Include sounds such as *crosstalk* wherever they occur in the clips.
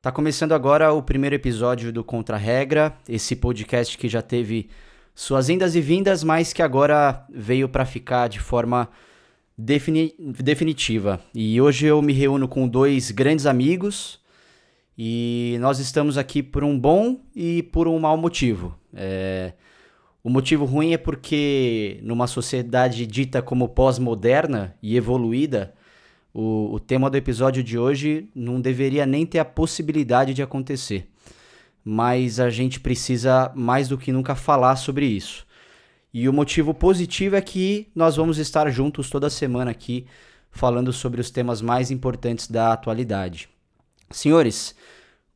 Tá começando agora o primeiro episódio do Contra Regra, esse podcast que já teve suas indas e vindas, mas que agora veio para ficar de forma defini definitiva. E hoje eu me reúno com dois grandes amigos e nós estamos aqui por um bom e por um mau motivo. É... O motivo ruim é porque numa sociedade dita como pós-moderna e evoluída, o, o tema do episódio de hoje não deveria nem ter a possibilidade de acontecer. Mas a gente precisa mais do que nunca falar sobre isso. E o motivo positivo é que nós vamos estar juntos toda semana aqui falando sobre os temas mais importantes da atualidade. Senhores,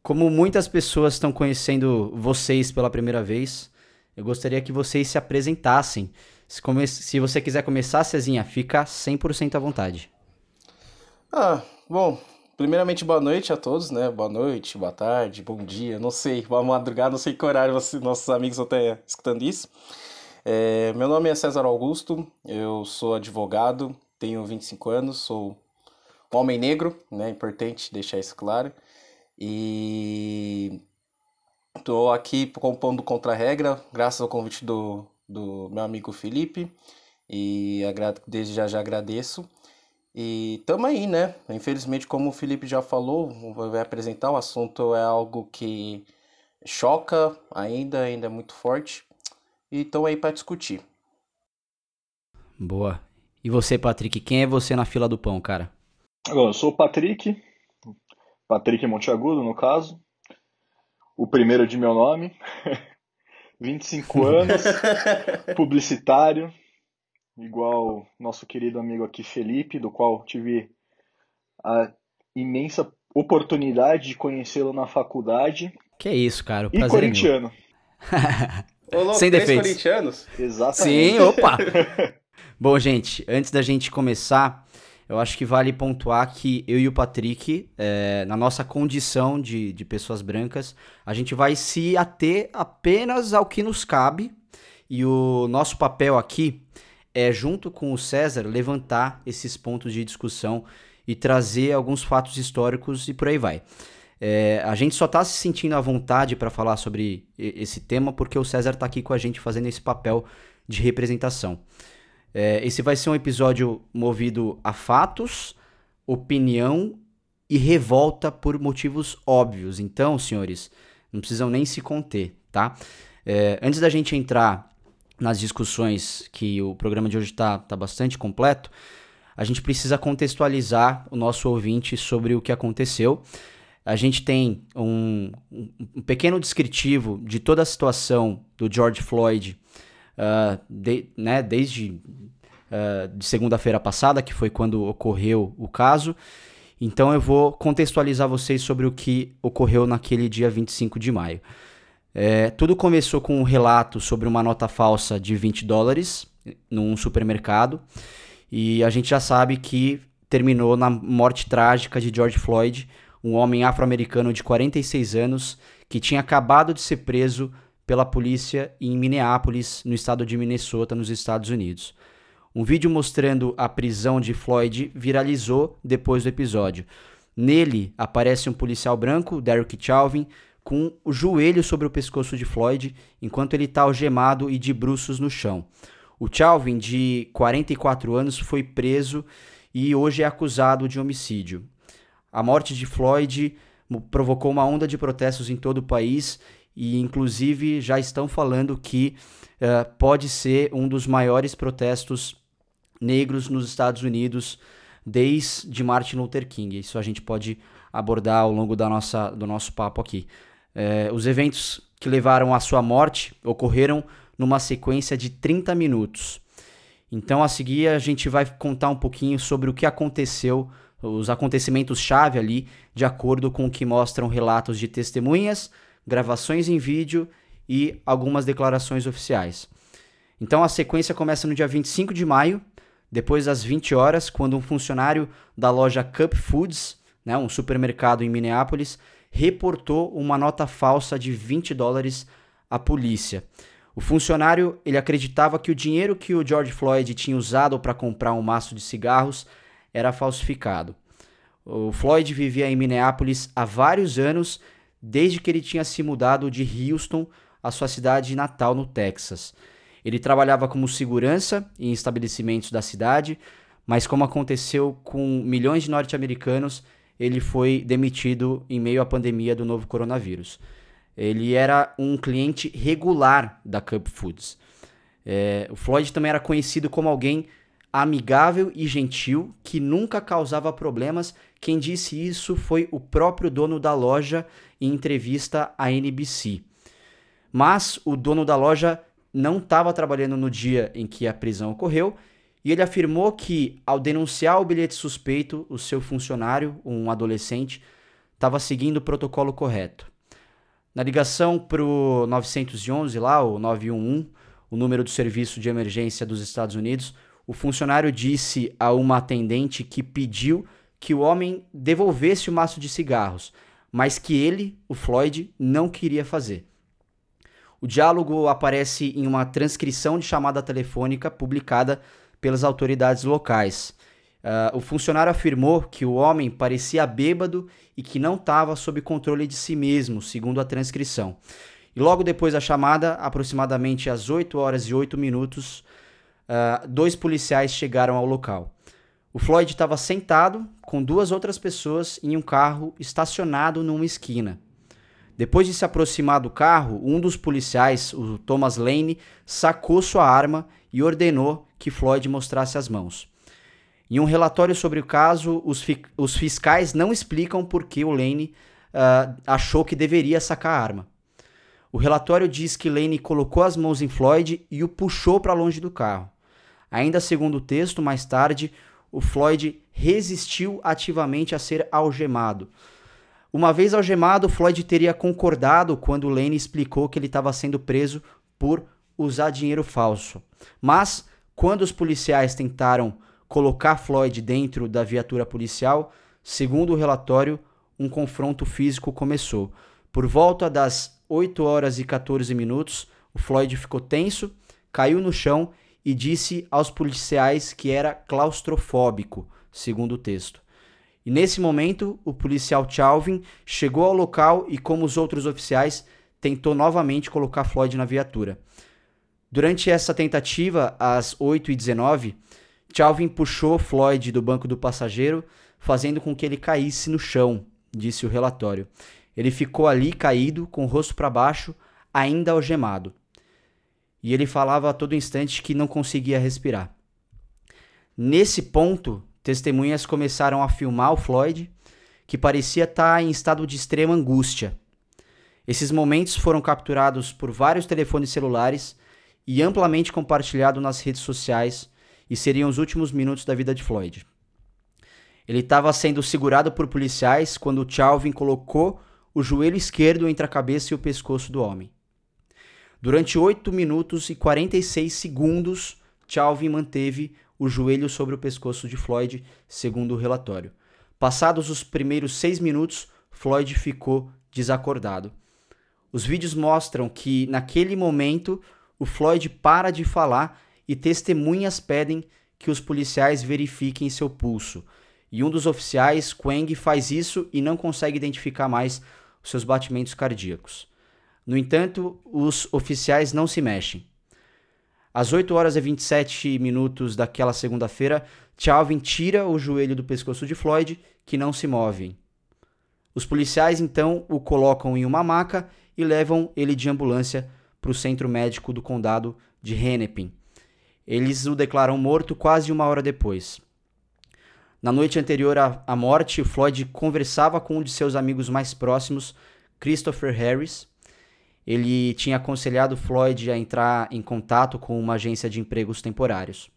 como muitas pessoas estão conhecendo vocês pela primeira vez, eu gostaria que vocês se apresentassem. Se, come... se você quiser começar, Cezinha, fica 100% à vontade. Ah, bom, primeiramente boa noite a todos, né? Boa noite, boa tarde, bom dia, não sei, boa madrugada, não sei que horário você, nossos amigos estão até escutando isso. É, meu nome é César Augusto, eu sou advogado, tenho 25 anos, sou um homem negro, né? Importante deixar isso claro. E estou aqui compondo contra a regra, graças ao convite do, do meu amigo Felipe, e desde já já agradeço. E tamo aí, né? Infelizmente, como o Felipe já falou, vai apresentar, o assunto é algo que choca ainda, ainda é muito forte. E estão aí para discutir. Boa. E você, Patrick, quem é você na fila do pão, cara? Bom, eu sou o Patrick, Patrick Monteagudo, no caso. O primeiro de meu nome. *laughs* 25 anos, *laughs* publicitário, igual nosso querido amigo aqui Felipe, do qual tive a imensa oportunidade de conhecê-lo na faculdade. Que é isso, cara. O e corintiano. É Ô, Sem defeitos. corintianos? Exatamente. Sim, opa! *laughs* Bom, gente, antes da gente começar, eu acho que vale pontuar que eu e o Patrick, é, na nossa condição de, de pessoas brancas, a gente vai se ater apenas ao que nos cabe. E o nosso papel aqui é, junto com o César, levantar esses pontos de discussão e trazer alguns fatos históricos e por aí vai. É, a gente só está se sentindo à vontade para falar sobre esse tema porque o César está aqui com a gente fazendo esse papel de representação. É, esse vai ser um episódio movido a fatos, opinião e revolta por motivos óbvios. Então, senhores, não precisam nem se conter, tá? É, antes da gente entrar nas discussões que o programa de hoje está tá bastante completo, a gente precisa contextualizar o nosso ouvinte sobre o que aconteceu. A gente tem um, um pequeno descritivo de toda a situação do George Floyd, uh, de, né, desde uh, de segunda-feira passada, que foi quando ocorreu o caso. Então eu vou contextualizar vocês sobre o que ocorreu naquele dia 25 de maio. É, tudo começou com um relato sobre uma nota falsa de 20 dólares num supermercado. E a gente já sabe que terminou na morte trágica de George Floyd, um homem afro-americano de 46 anos que tinha acabado de ser preso pela polícia em Minneapolis, no estado de Minnesota, nos Estados Unidos. Um vídeo mostrando a prisão de Floyd viralizou depois do episódio. Nele aparece um policial branco, Derek Chauvin, com o joelho sobre o pescoço de Floyd enquanto ele está algemado e de bruços no chão. O Chauvin, de 44 anos, foi preso e hoje é acusado de homicídio. A morte de Floyd provocou uma onda de protestos em todo o país e, inclusive, já estão falando que uh, pode ser um dos maiores protestos negros nos Estados Unidos desde Martin Luther King. Isso a gente pode abordar ao longo da nossa, do nosso papo aqui. É, os eventos que levaram à sua morte ocorreram numa sequência de 30 minutos. Então, a seguir, a gente vai contar um pouquinho sobre o que aconteceu, os acontecimentos-chave ali, de acordo com o que mostram relatos de testemunhas, gravações em vídeo e algumas declarações oficiais. Então, a sequência começa no dia 25 de maio, depois das 20 horas, quando um funcionário da loja Cup Foods, né, um supermercado em Minneapolis, reportou uma nota falsa de 20 dólares à polícia. O funcionário ele acreditava que o dinheiro que o George Floyd tinha usado para comprar um maço de cigarros era falsificado. O Floyd vivia em Minneapolis há vários anos, desde que ele tinha se mudado de Houston à sua cidade natal no Texas. Ele trabalhava como segurança em estabelecimentos da cidade, mas como aconteceu com milhões de norte-americanos, ele foi demitido em meio à pandemia do novo coronavírus. Ele era um cliente regular da Cup Foods. É, o Floyd também era conhecido como alguém amigável e gentil que nunca causava problemas. Quem disse isso foi o próprio dono da loja em entrevista à NBC. Mas o dono da loja não estava trabalhando no dia em que a prisão ocorreu e ele afirmou que, ao denunciar o bilhete suspeito, o seu funcionário, um adolescente, estava seguindo o protocolo correto. Na ligação para o 911, lá, o 911, o número do serviço de emergência dos Estados Unidos, o funcionário disse a uma atendente que pediu que o homem devolvesse o maço de cigarros, mas que ele, o Floyd, não queria fazer. O diálogo aparece em uma transcrição de chamada telefônica publicada pelas autoridades locais. Uh, o funcionário afirmou que o homem parecia bêbado e que não estava sob controle de si mesmo, segundo a transcrição. E logo depois da chamada, aproximadamente às 8 horas e 8 minutos, uh, dois policiais chegaram ao local. O Floyd estava sentado com duas outras pessoas em um carro estacionado numa esquina. Depois de se aproximar do carro, um dos policiais, o Thomas Lane, sacou sua arma e ordenou que Floyd mostrasse as mãos. Em um relatório sobre o caso, os, fi os fiscais não explicam por que o Lane uh, achou que deveria sacar a arma. O relatório diz que Lane colocou as mãos em Floyd e o puxou para longe do carro. Ainda segundo o texto, mais tarde, o Floyd resistiu ativamente a ser algemado. Uma vez algemado, Floyd teria concordado quando Lane explicou que ele estava sendo preso por usar dinheiro falso. Mas, quando os policiais tentaram colocar Floyd dentro da viatura policial, segundo o relatório, um confronto físico começou. Por volta das 8 horas e 14 minutos, o Floyd ficou tenso, caiu no chão e disse aos policiais que era claustrofóbico, segundo o texto. E nesse momento, o policial Chalvin chegou ao local e, como os outros oficiais, tentou novamente colocar Floyd na viatura. Durante essa tentativa, às 8h19, Chalvin puxou Floyd do banco do passageiro, fazendo com que ele caísse no chão, disse o relatório. Ele ficou ali caído, com o rosto para baixo, ainda algemado e ele falava a todo instante que não conseguia respirar. Nesse ponto, testemunhas começaram a filmar o Floyd, que parecia estar em estado de extrema angústia. Esses momentos foram capturados por vários telefones celulares e amplamente compartilhados nas redes sociais e seriam os últimos minutos da vida de Floyd. Ele estava sendo segurado por policiais quando Chalvin colocou o joelho esquerdo entre a cabeça e o pescoço do homem. Durante 8 minutos e 46 segundos, Chalvin manteve o joelho sobre o pescoço de Floyd, segundo o relatório. Passados os primeiros 6 minutos, Floyd ficou desacordado. Os vídeos mostram que, naquele momento, o Floyd para de falar e testemunhas pedem que os policiais verifiquem seu pulso. E um dos oficiais, Quang, faz isso e não consegue identificar mais os seus batimentos cardíacos. No entanto, os oficiais não se mexem. Às 8 horas e 27 minutos daquela segunda-feira, Chalvin tira o joelho do pescoço de Floyd, que não se move. Os policiais então o colocam em uma maca e levam ele de ambulância para o centro médico do condado de Hennepin. Eles o declaram morto quase uma hora depois. Na noite anterior à morte, Floyd conversava com um de seus amigos mais próximos, Christopher Harris, ele tinha aconselhado Floyd a entrar em contato com uma agência de empregos temporários.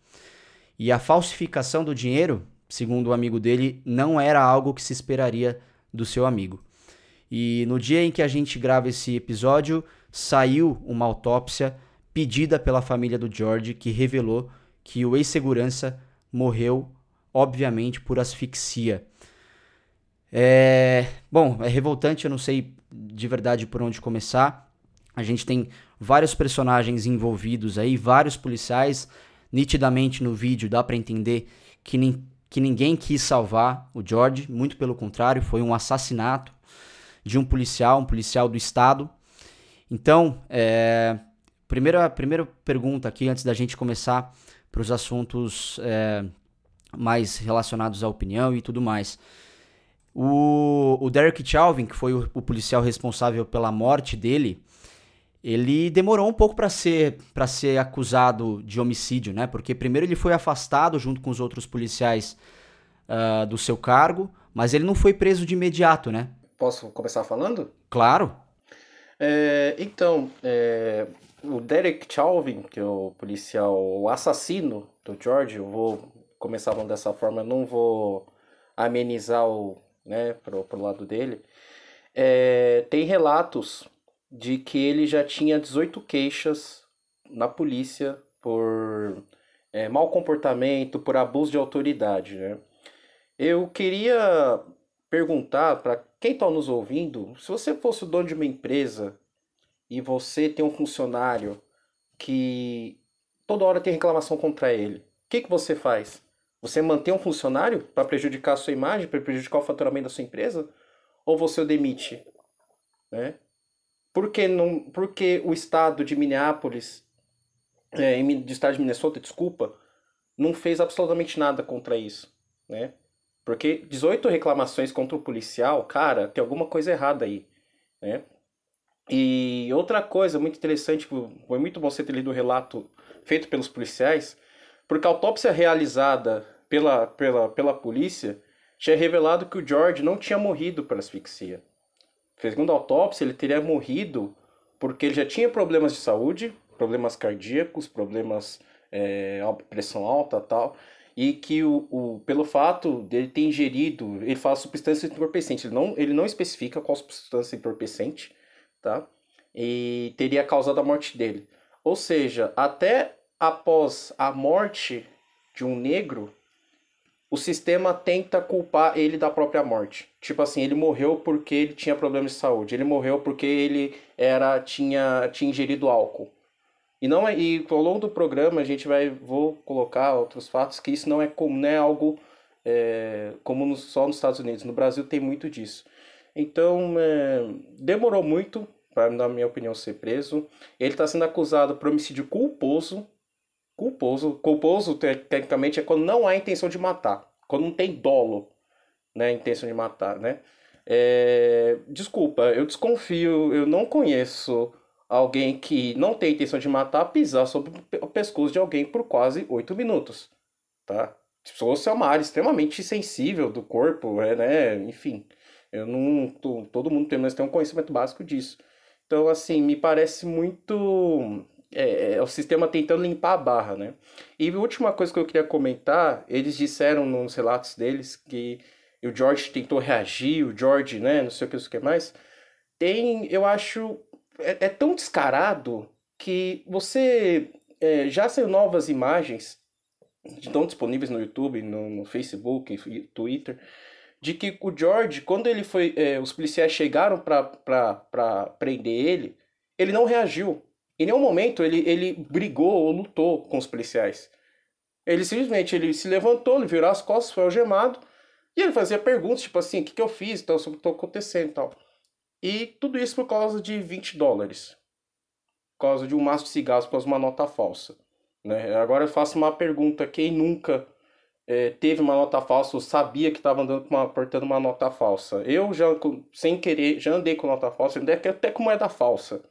E a falsificação do dinheiro, segundo o amigo dele, não era algo que se esperaria do seu amigo. E no dia em que a gente grava esse episódio, saiu uma autópsia pedida pela família do George que revelou que o ex-segurança morreu, obviamente, por asfixia. É... Bom, é revoltante, eu não sei de verdade por onde começar. A gente tem vários personagens envolvidos aí, vários policiais. Nitidamente no vídeo dá para entender que, que ninguém quis salvar o George, muito pelo contrário, foi um assassinato de um policial, um policial do Estado. Então, é, primeira, primeira pergunta aqui, antes da gente começar para os assuntos é, mais relacionados à opinião e tudo mais. O, o Derek Chauvin, que foi o, o policial responsável pela morte dele, ele demorou um pouco para ser para ser acusado de homicídio, né? Porque primeiro ele foi afastado junto com os outros policiais uh, do seu cargo, mas ele não foi preso de imediato, né? Posso começar falando? Claro. É, então, é, o Derek Chauvin, que é o policial, o assassino do George, eu vou começar dessa forma, eu não vou amenizar o, né, pro, pro lado dele. É, tem relatos de que ele já tinha 18 queixas na polícia por é, mau comportamento, por abuso de autoridade, né? Eu queria perguntar para quem está nos ouvindo, se você fosse o dono de uma empresa e você tem um funcionário que toda hora tem reclamação contra ele, o que, que você faz? Você mantém um funcionário para prejudicar a sua imagem, para prejudicar o faturamento da sua empresa? Ou você o demite? Né? Por que, não, por que o estado de Minneapolis, é, do estado de Minnesota, desculpa, não fez absolutamente nada contra isso? Né? Porque 18 reclamações contra o policial, cara, tem alguma coisa errada aí. Né? E outra coisa muito interessante, foi muito bom você ter lido o relato feito pelos policiais, porque a autópsia realizada pela, pela, pela polícia tinha revelado que o George não tinha morrido por asfixia. Segundo a autópsia, ele teria morrido porque ele já tinha problemas de saúde, problemas cardíacos, problemas é, pressão alta tal, e que o, o, pelo fato dele ter ingerido, ele fala substância entorpecente, ele não, ele não especifica qual substância entorpecente, tá? E teria causado a morte dele. Ou seja, até após a morte de um negro, o sistema tenta culpar ele da própria morte. Tipo assim, ele morreu porque ele tinha problemas de saúde, ele morreu porque ele era tinha, tinha ingerido álcool. E não é, e ao longo do programa a gente vai vou colocar outros fatos que isso não é como não é algo é, como no, só nos Estados Unidos. No Brasil tem muito disso. Então é, demorou muito para na minha opinião ser preso. Ele está sendo acusado por homicídio culposo culposo. Culposo, tecnicamente, é quando não há intenção de matar. Quando não tem dolo, né? Intenção de matar, né? É... Desculpa, eu desconfio, eu não conheço alguém que não tem intenção de matar pisar sobre o pescoço de alguém por quase oito minutos, tá? Se fosse uma área extremamente sensível do corpo, é, né? Enfim, eu não... Todo mundo tem, mas tem um conhecimento básico disso. Então, assim, me parece muito é, é, o sistema tentando limpar a barra, né? E a última coisa que eu queria comentar, eles disseram nos relatos deles que o George tentou reagir, o George, né, não sei o que, não sei o que mais. Tem, eu acho, é, é tão descarado que você é, já saiu novas imagens, estão disponíveis no YouTube, no, no Facebook, Twitter, de que o George, quando ele foi, é, os policiais chegaram para prender ele, ele não reagiu. Em nenhum momento ele, ele brigou ou lutou com os policiais. Ele simplesmente ele se levantou, ele virou as costas, foi algemado, e ele fazia perguntas, tipo assim, o que, que eu fiz, então, sobre o que está acontecendo e tal. E tudo isso por causa de 20 dólares. Por causa de um maço de cigarros, por causa de uma nota falsa. Né? Agora eu faço uma pergunta, quem nunca é, teve uma nota falsa ou sabia que estava andando uma, portando uma nota falsa? Eu já, sem querer, já andei com nota falsa, até com moeda falsa.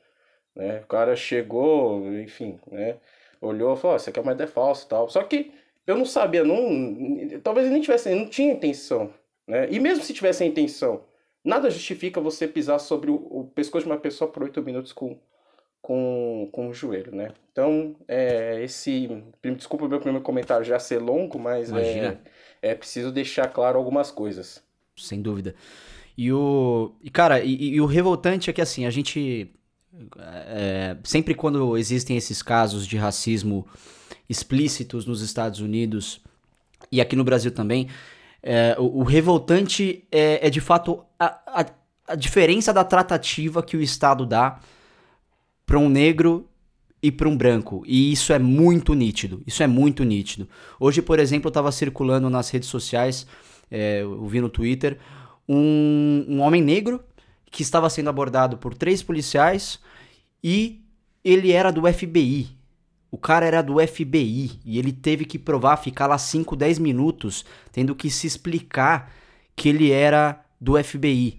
Né? O cara chegou, enfim, né? Olhou e falou, isso aqui é ideia falsa tal. Só que eu não sabia, não, talvez ele nem tivesse, não tinha intenção. Né? E mesmo se tivesse a intenção, nada justifica você pisar sobre o, o pescoço de uma pessoa por oito minutos com, com, com o joelho, né? Então, é, esse. Desculpa o meu primeiro comentário já ser longo, mas é, é preciso deixar claro algumas coisas. Sem dúvida. E o. E, cara, e, e o revoltante é que assim, a gente é, sempre quando existem esses casos de racismo explícitos nos Estados Unidos e aqui no Brasil também, é, o, o, revoltante é, é de fato a, a, a, diferença da tratativa que o Estado dá para um negro e para um branco. E isso é muito nítido. Isso é muito nítido. Hoje, por exemplo, estava circulando nas redes sociais, é, eu vi no Twitter, um, um homem negro que estava sendo abordado por três policiais e ele era do FBI. O cara era do FBI e ele teve que provar, ficar lá 5, 10 minutos, tendo que se explicar que ele era do FBI.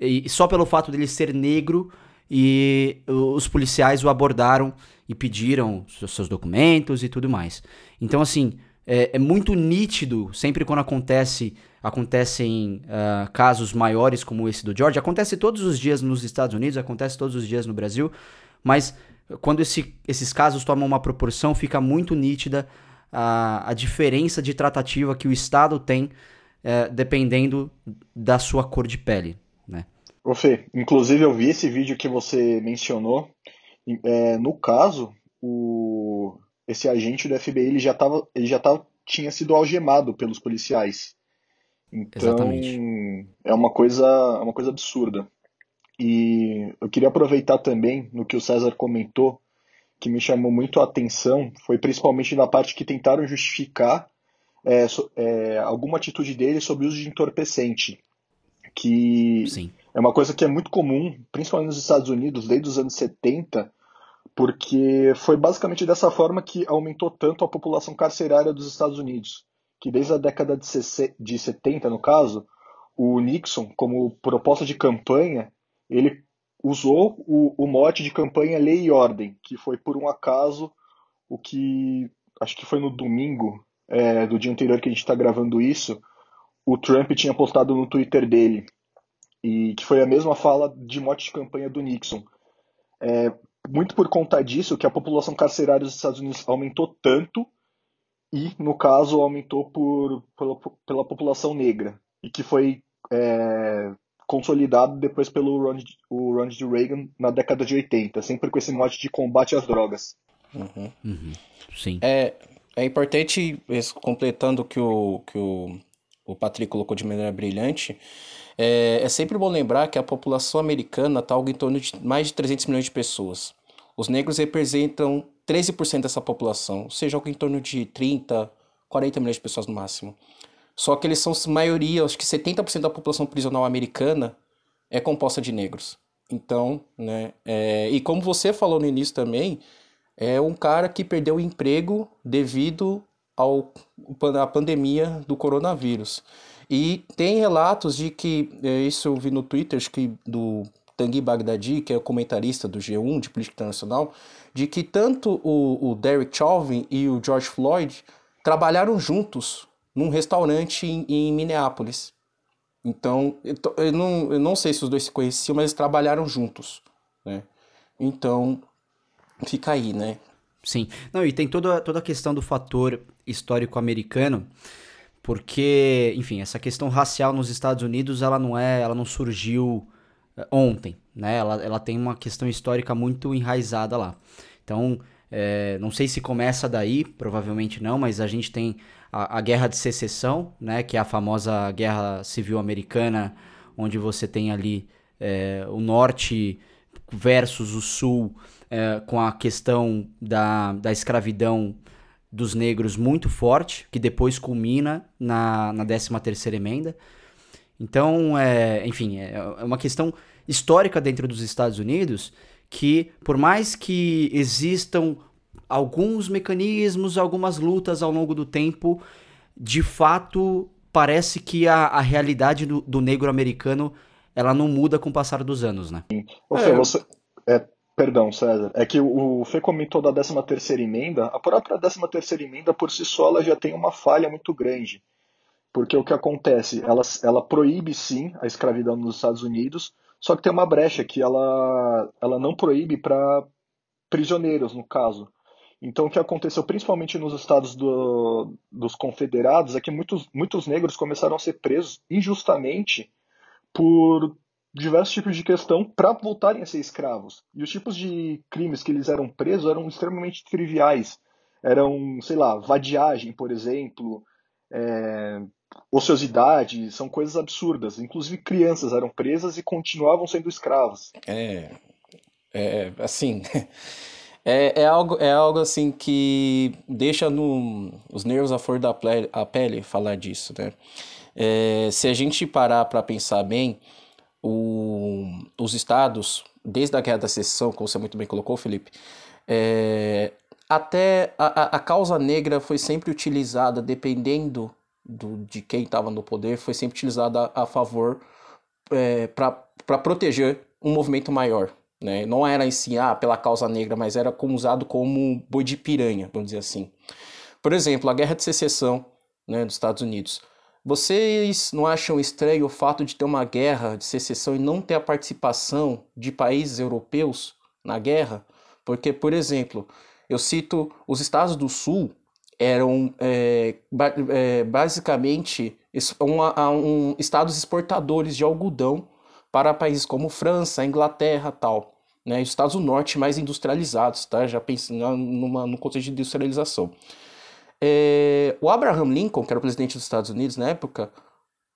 E só pelo fato dele ser negro, e os policiais o abordaram e pediram seus documentos e tudo mais. Então, assim, é, é muito nítido, sempre quando acontece acontecem uh, casos maiores como esse do George, acontece todos os dias nos Estados Unidos, acontece todos os dias no Brasil, mas quando esse, esses casos tomam uma proporção, fica muito nítida a, a diferença de tratativa que o Estado tem uh, dependendo da sua cor de pele. Né? Ô Fê, inclusive eu vi esse vídeo que você mencionou. É, no caso, o, esse agente do FBI ele já, tava, ele já tava, tinha sido algemado pelos policiais. Então, Exatamente. é uma coisa, é uma coisa absurda. E eu queria aproveitar também no que o César comentou, que me chamou muito a atenção, foi principalmente na parte que tentaram justificar é, é, alguma atitude dele sobre o uso de entorpecente. Que Sim é uma coisa que é muito comum, principalmente nos Estados Unidos, desde os anos 70, porque foi basicamente dessa forma que aumentou tanto a população carcerária dos Estados Unidos, que desde a década de 70, no caso, o Nixon, como proposta de campanha, ele usou o, o mote de campanha Lei e Ordem, que foi por um acaso o que, acho que foi no domingo é, do dia anterior que a gente está gravando isso, o Trump tinha postado no Twitter dele, e que foi a mesma fala de mote de campanha do Nixon. É, muito por conta disso que a população carcerária dos Estados Unidos aumentou tanto e, no caso, aumentou por, pela, pela população negra e que foi é, consolidado depois pelo Ronald, o Ronald Reagan na década de 80, sempre com esse mote de combate às drogas. Uhum. Uhum. Sim. É, é importante, completando o que o, que o, o Patrick colocou de maneira brilhante, é, é sempre bom lembrar que a população americana está algo em torno de mais de 300 milhões de pessoas. Os negros representam 13% dessa população, ou seja, algo em torno de 30, 40 milhões de pessoas no máximo. Só que eles são maioria, acho que 70% da população prisional americana é composta de negros. Então, né, é, e como você falou no início também, é um cara que perdeu o emprego devido ao, à pandemia do coronavírus. E tem relatos de que, é, isso eu vi no Twitter, acho que do Tanguy Baghdadi, que é o comentarista do G1 de política internacional, de que tanto o, o Derek Chauvin e o George Floyd trabalharam juntos num restaurante em, em Minneapolis. Então, eu, eu, não, eu não sei se os dois se conheciam, mas eles trabalharam juntos, né? Então, fica aí, né? Sim. Não, e tem toda, toda a questão do fator histórico americano, porque, enfim, essa questão racial nos Estados Unidos, ela não é, ela não surgiu eh, ontem, né? Ela, ela tem uma questão histórica muito enraizada lá. Então, é, não sei se começa daí, provavelmente não, mas a gente tem a, Guerra de Secessão, né? Que é a famosa Guerra Civil Americana, onde você tem ali é, o norte versus o sul, é, com a questão da, da escravidão dos negros muito forte, que depois culmina na, na 13ª emenda. Então, é, enfim, é, é uma questão histórica dentro dos Estados Unidos que, por mais que existam alguns mecanismos, algumas lutas ao longo do tempo, de fato, parece que a, a realidade do, do negro americano ela não muda com o passar dos anos, né? Ou seja, é, você, é, Perdão, César. É que o Fê comentou da 13 terceira emenda. A própria 13 terceira emenda, por si só, ela já tem uma falha muito grande. Porque o que acontece? Ela, ela proíbe, sim, a escravidão nos Estados Unidos, só que tem uma brecha que ela, ela não proíbe para prisioneiros, no caso. Então, o que aconteceu, principalmente nos estados do, dos confederados, é que muitos, muitos negros começaram a ser presos injustamente por diversos tipos de questão para voltarem a ser escravos. E os tipos de crimes que eles eram presos eram extremamente triviais. Eram, sei lá, vadiagem, por exemplo, é, ociosidade, são coisas absurdas. Inclusive crianças eram presas e continuavam sendo escravas. É, é assim, *laughs* É, é, algo, é algo assim que deixa no, os nervos à flor da pele, a pele falar disso, né? É, se a gente parar para pensar bem, o, os estados, desde a Guerra da Secessão, como você muito bem colocou, Felipe, é, até a, a causa negra foi sempre utilizada, dependendo do, de quem estava no poder, foi sempre utilizada a, a favor é, para proteger um movimento maior. Né? Não era assim, ah, pela causa negra, mas era como, usado como boi de piranha, vamos dizer assim. Por exemplo, a Guerra de Secessão né, dos Estados Unidos. Vocês não acham estranho o fato de ter uma guerra de secessão e não ter a participação de países europeus na guerra? Porque, por exemplo, eu cito os estados do Sul eram é, é, basicamente um, um, estados exportadores de algodão para países como França, Inglaterra tal. Né, estados do norte mais industrializados, tá? já pensando numa, no contexto de industrialização. É, o Abraham Lincoln, que era o presidente dos Estados Unidos na época,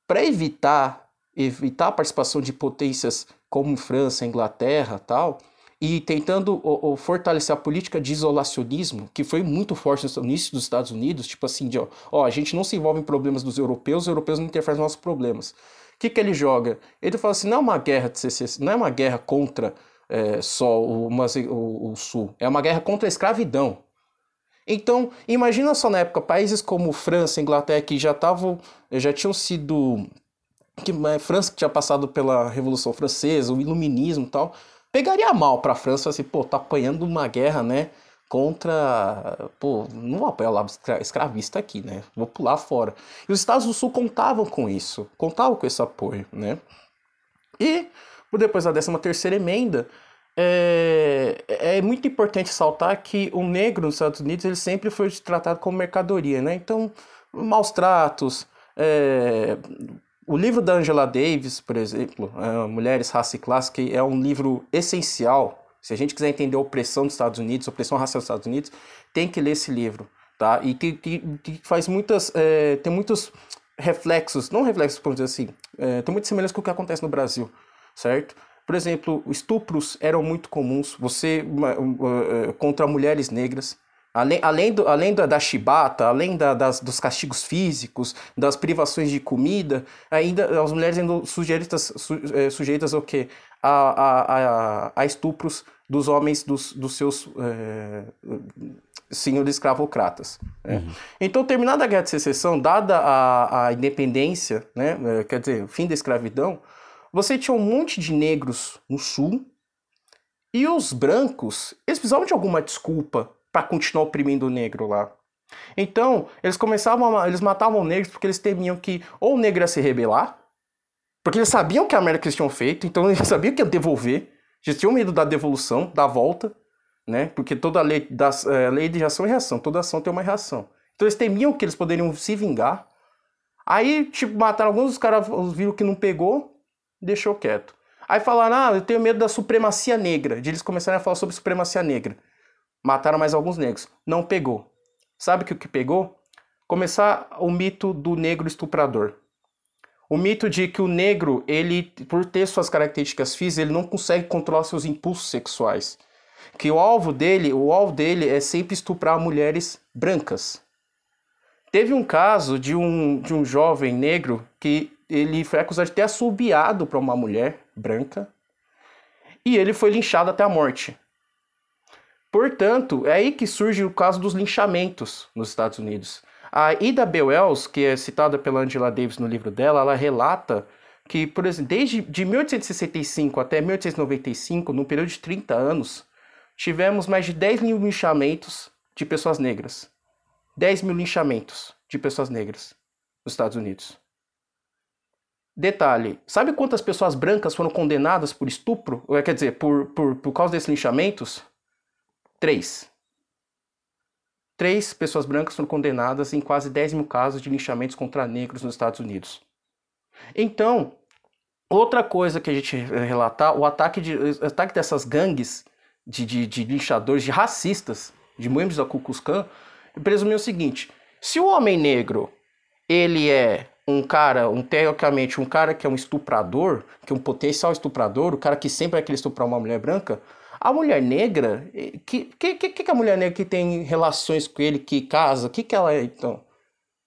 para evitar, evitar a participação de potências como França, Inglaterra tal, e tentando o, fortalecer a política de isolacionismo, que foi muito forte no início dos Estados Unidos, tipo assim, de, ó, ó, a gente não se envolve em problemas dos europeus, os europeus não interferem nos nossos problemas. O que, que ele joga? Ele fala assim, não é uma guerra não é uma guerra contra é, só o, o, o Sul, é uma guerra contra a escravidão. Então, imagina só na época, países como França, Inglaterra, que já estavam, já tinham sido. Que, é, França que tinha passado pela Revolução Francesa, o Iluminismo e tal, pegaria mal para a França assim, pô, tá apanhando uma guerra, né? Contra. Pô, não vou apoiar o lado escravista aqui, né? Vou pular fora. E os Estados do Sul contavam com isso, contavam com esse apoio, né? E depois da 13 terceira emenda, é, é muito importante saltar que o negro nos Estados Unidos ele sempre foi tratado como mercadoria, né? Então, maus tratos. É, o livro da Angela Davis, por exemplo, é, Mulheres, Raça e Classe, que é um livro essencial. Se a gente quiser entender a opressão dos Estados Unidos, a opressão racial dos Estados Unidos, tem que ler esse livro, tá? E que, que, que faz muitas, é, tem muitos reflexos, não reflexos, vamos dizer assim, é, tem muitas semelhanças com o que acontece no Brasil, certo? Por exemplo, estupros eram muito comuns, você uh, uh, contra mulheres negras, além, além, do, além da, da chibata, além da, das, dos castigos físicos, das privações de comida, ainda as mulheres ainda sujeitas, su, é, sujeitas ao quê? A, a, a, a, estupros dos homens dos, dos seus é, senhores escravocratas. Né? Uhum. Então, terminada a Guerra de Secessão, dada a, a independência, né, é, quer dizer, o fim da escravidão, você tinha um monte de negros no sul e os brancos, eles precisavam de alguma desculpa para continuar oprimindo o negro lá. Então, eles começavam, a, eles matavam negros porque eles temiam que ou o negro ia se rebelar, porque eles sabiam que a América eles tinham feito, então eles *laughs* sabiam que ia devolver, eles tinham medo da devolução, da volta, né? Porque toda lei, das, é, lei de ação e reação, toda ação tem uma reação. Então eles temiam que eles poderiam se vingar. Aí, tipo, mataram alguns, os caras viram que não pegou, deixou quieto. Aí falaram, ah, eu tenho medo da supremacia negra, de eles começarem a falar sobre supremacia negra. Mataram mais alguns negros. Não pegou. Sabe o que, que pegou? Começar o mito do negro estuprador. O mito de que o negro, ele, por ter suas características físicas, ele não consegue controlar seus impulsos sexuais. Que o alvo dele, o alvo dele é sempre estuprar mulheres brancas. Teve um caso de um, de um jovem negro que ele foi acusado de ter assobiado para uma mulher branca e ele foi linchado até a morte. Portanto, é aí que surge o caso dos linchamentos nos Estados Unidos. A Ida B. Wells, que é citada pela Angela Davis no livro dela, ela relata que, por exemplo, desde de 1865 até 1895, num período de 30 anos, tivemos mais de 10 mil linchamentos de pessoas negras. 10 mil linchamentos de pessoas negras nos Estados Unidos. Detalhe, sabe quantas pessoas brancas foram condenadas por estupro? Quer dizer, por, por, por causa desses linchamentos? Três. Três pessoas brancas foram condenadas em quase 10 mil casos de linchamentos contra negros nos Estados Unidos. Então, outra coisa que a gente relatar, o ataque, de, o ataque dessas gangues de, de, de linchadores, de racistas, de membros da Ku Klux Klan, presumiu o seguinte, se o homem negro ele é um cara, um teoricamente, um cara que é um estuprador, que é um potencial estuprador, o cara que sempre vai querer estuprar uma mulher branca, A mulher negra, que, que, que, que a mulher negra que tem relações com ele, que casa, que, que ela é então?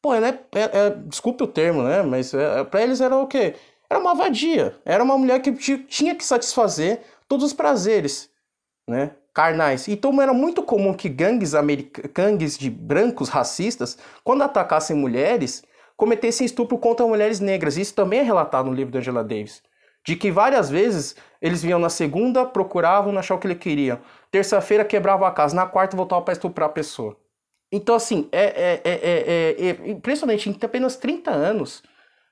Pô, ela é, é, é desculpe o termo, né? Mas é, pra eles era o quê? Era uma vadia. Era uma mulher que tinha que satisfazer todos os prazeres, né? Carnais. Então era muito comum que gangues, gangues de brancos racistas, quando atacassem mulheres, cometessem estupro contra mulheres negras. Isso também é relatado no livro da Angela Davis. De que várias vezes eles vinham na segunda, procuravam, não achavam o que ele queria. Terça-feira quebrava a casa, na quarta voltava para estuprar a pessoa. Então, assim, é, é, é, é, impressionante, em apenas 30 anos,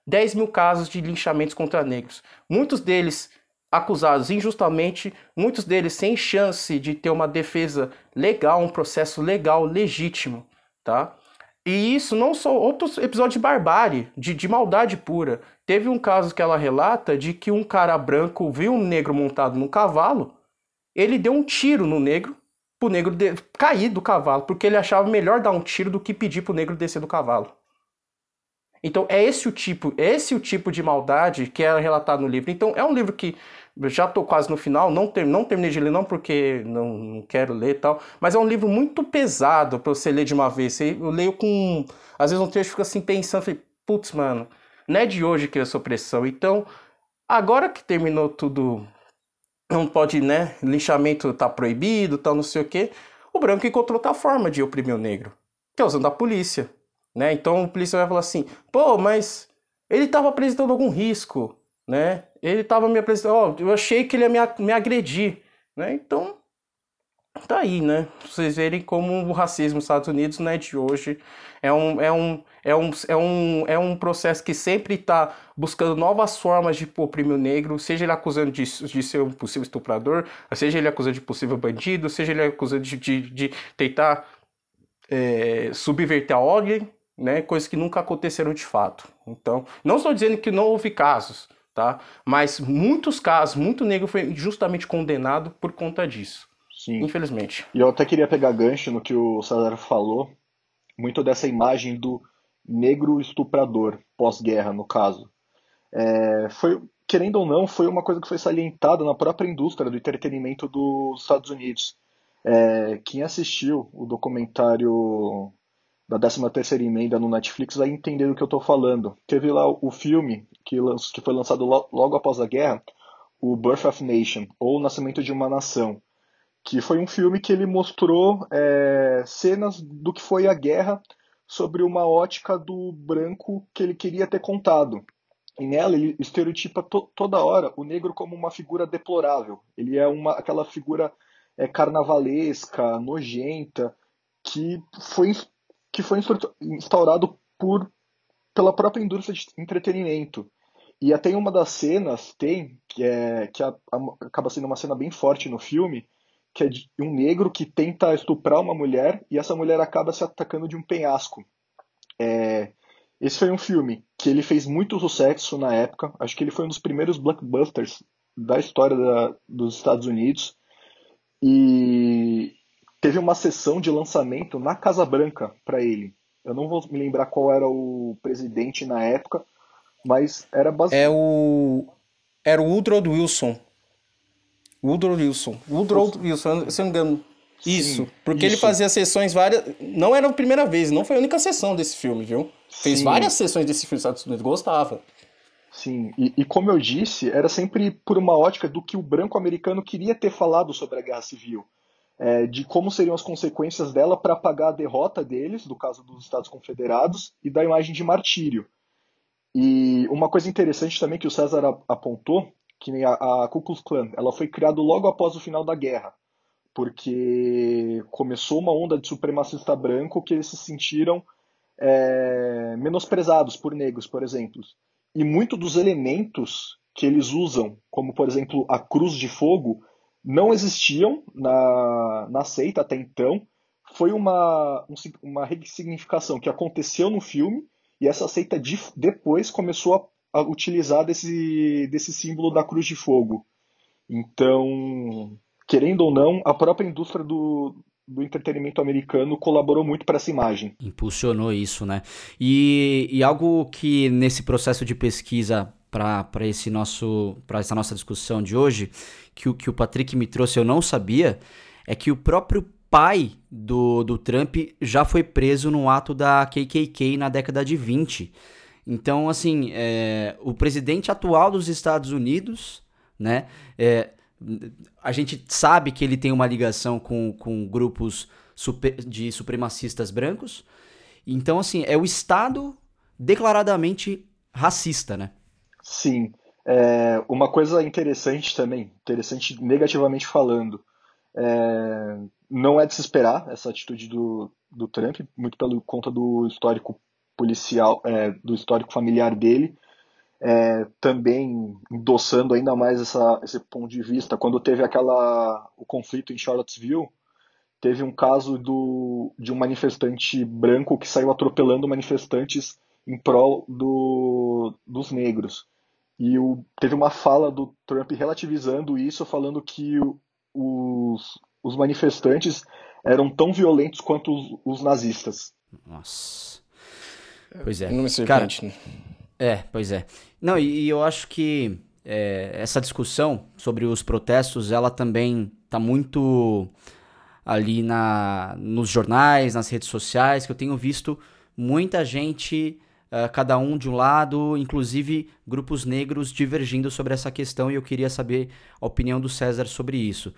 10 mil casos de linchamentos contra negros. Muitos deles acusados injustamente, muitos deles sem chance de ter uma defesa legal, um processo legal, legítimo, tá? E isso não só outros episódios de barbárie, de, de maldade pura. Teve um caso que ela relata de que um cara branco viu um negro montado num cavalo, ele deu um tiro no negro, pro negro de... cair do cavalo, porque ele achava melhor dar um tiro do que pedir pro negro descer do cavalo. Então é esse o tipo, é esse o tipo de maldade que é relatado no livro. Então é um livro que já estou quase no final, não, ter, não terminei de ler não porque não, não quero ler e tal, mas é um livro muito pesado para você ler de uma vez. Eu leio com, às vezes um trecho fica assim pensando, falei, putz, mano, não é de hoje que é essa opressão. Então, agora que terminou tudo, não pode, né, linchamento tá proibido, tal, não sei o quê, o branco encontrou outra forma de oprimir o negro, que é usando a polícia. Né? Então o polícia vai falar assim, pô, mas ele estava apresentando algum risco, né? Ele estava me apresentando, eu achei que ele ia me, me agredir, né? Então, tá aí, né? Pra vocês verem como o racismo nos Estados Unidos não é de hoje, é um, é um, é um, é um, é um processo que sempre está buscando novas formas de oprimir o negro, seja ele acusando de, de ser um possível estuprador, seja ele acusando de possível bandido, seja ele acusando de, de, de tentar é, subverter a ordem, né, coisas que nunca aconteceram de fato. Então, não estou dizendo que não houve casos, tá? Mas muitos casos, muito negro foi justamente condenado por conta disso. Sim. Infelizmente. E eu até queria pegar gancho no que o César falou, muito dessa imagem do negro estuprador pós-guerra, no caso. É, foi, querendo ou não, foi uma coisa que foi salientada na própria indústria do entretenimento dos Estados Unidos. É, quem assistiu o documentário da 13 terceira emenda no Netflix vai entender do que eu estou falando. Teve lá o filme que, que foi lançado logo após a guerra, o Birth of Nation, ou O Nascimento de uma Nação, que foi um filme que ele mostrou é, cenas do que foi a guerra sobre uma ótica do branco que ele queria ter contado. E nela ele estereotipa to toda hora o negro como uma figura deplorável. Ele é uma, aquela figura é, carnavalesca, nojenta, que foi que foi instaurado por, pela própria indústria de entretenimento. E até em uma das cenas tem, que, é, que a, a, acaba sendo uma cena bem forte no filme, que é de um negro que tenta estuprar uma mulher e essa mulher acaba se atacando de um penhasco. É, esse foi um filme que ele fez muito sucesso na época, acho que ele foi um dos primeiros blockbusters da história da, dos Estados Unidos. E teve uma sessão de lançamento na Casa Branca para ele. Eu não vou me lembrar qual era o presidente na época, mas era basicamente. É o. Era o Woodrow Wilson. Woodrow Wilson. Woodrow Wilson, se eu não me engano. Isso, Sim, porque isso. ele fazia sessões várias. Não era a primeira vez, não foi a única sessão desse filme, viu? Fez Sim. várias sessões desse filme Estados Unidos, gostava. Sim, e, e, como eu disse, era sempre por uma ótica do que o branco americano queria ter falado sobre a guerra civil é, de como seriam as consequências dela para pagar a derrota deles, do caso dos Estados Confederados, e da imagem de martírio. E uma coisa interessante também que o César apontou, que a, a Ku Klux Klan, ela foi criada logo após o final da guerra, porque começou uma onda de supremacista branco que eles se sentiram é, menosprezados por negros, por exemplo. E muito dos elementos que eles usam, como por exemplo a cruz de fogo, não existiam na, na seita até então. Foi uma, uma ressignificação que aconteceu no filme e essa seita de, depois começou a, a, utilizar desse, desse símbolo da cruz de fogo. Então, querendo ou não, a própria indústria do, do entretenimento americano colaborou muito para essa imagem. Impulsionou isso, né? E, e algo que nesse processo de pesquisa para esse nosso para essa nossa discussão de hoje, que o que o Patrick me trouxe eu não sabia, é que o próprio pai do, do Trump já foi preso no ato da KKK na década de 20. Então, assim, é, o presidente atual dos Estados Unidos, né, é, a gente sabe que ele tem uma ligação com, com grupos super, de supremacistas brancos. Então, assim, é o Estado declaradamente racista, né? Sim. É, uma coisa interessante também, interessante negativamente falando, é, não é de se esperar essa atitude do, do Trump, muito pelo conta do histórico policial, é, do histórico familiar dele, é, também endossando ainda mais essa, esse ponto de vista. Quando teve aquela o conflito em Charlottesville, teve um caso do, de um manifestante branco que saiu atropelando manifestantes em prol do, dos negros. E o, teve uma fala do Trump relativizando isso, falando que o, os, os manifestantes eram tão violentos quanto os, os nazistas. Nossa. Pois é. Não me. Cara, né? é, pois é. Não, e, e eu acho que é, essa discussão sobre os protestos, ela também tá muito ali na, nos jornais, nas redes sociais, que eu tenho visto muita gente, uh, cada um de um lado, inclusive grupos negros divergindo sobre essa questão, e eu queria saber a opinião do César sobre isso.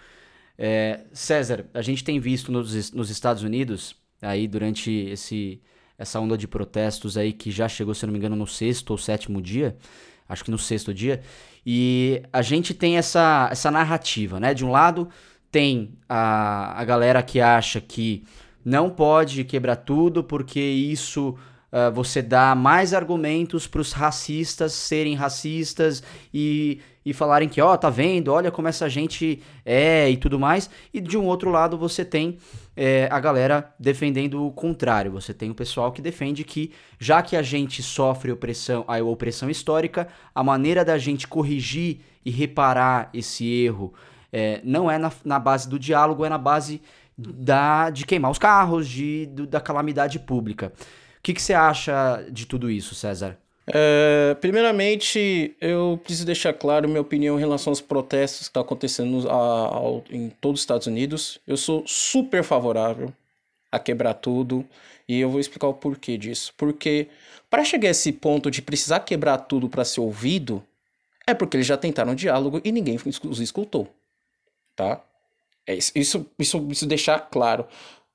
É, César, a gente tem visto nos, nos Estados Unidos, aí durante esse, essa onda de protestos aí que já chegou, se não me engano, no sexto ou sétimo dia, acho que no sexto dia, e a gente tem essa, essa narrativa, né? De um lado, tem a, a galera que acha que não pode quebrar tudo porque isso uh, você dá mais argumentos para os racistas serem racistas e, e falarem que, ó, oh, tá vendo, olha como essa gente é e tudo mais. E de um outro lado você tem é, a galera defendendo o contrário. Você tem o pessoal que defende que, já que a gente sofre opressão, a opressão histórica, a maneira da gente corrigir e reparar esse erro é, não é na, na base do diálogo, é na base da, de queimar os carros, de, do, da calamidade pública. O que, que você acha de tudo isso, César? É, primeiramente, eu preciso deixar claro minha opinião em relação aos protestos que estão tá acontecendo a, a, em todos os Estados Unidos. Eu sou super favorável a quebrar tudo e eu vou explicar o porquê disso. Porque para chegar a esse ponto de precisar quebrar tudo para ser ouvido, é porque eles já tentaram diálogo e ninguém os escutou, tá? É isso, isso, isso, isso deixar claro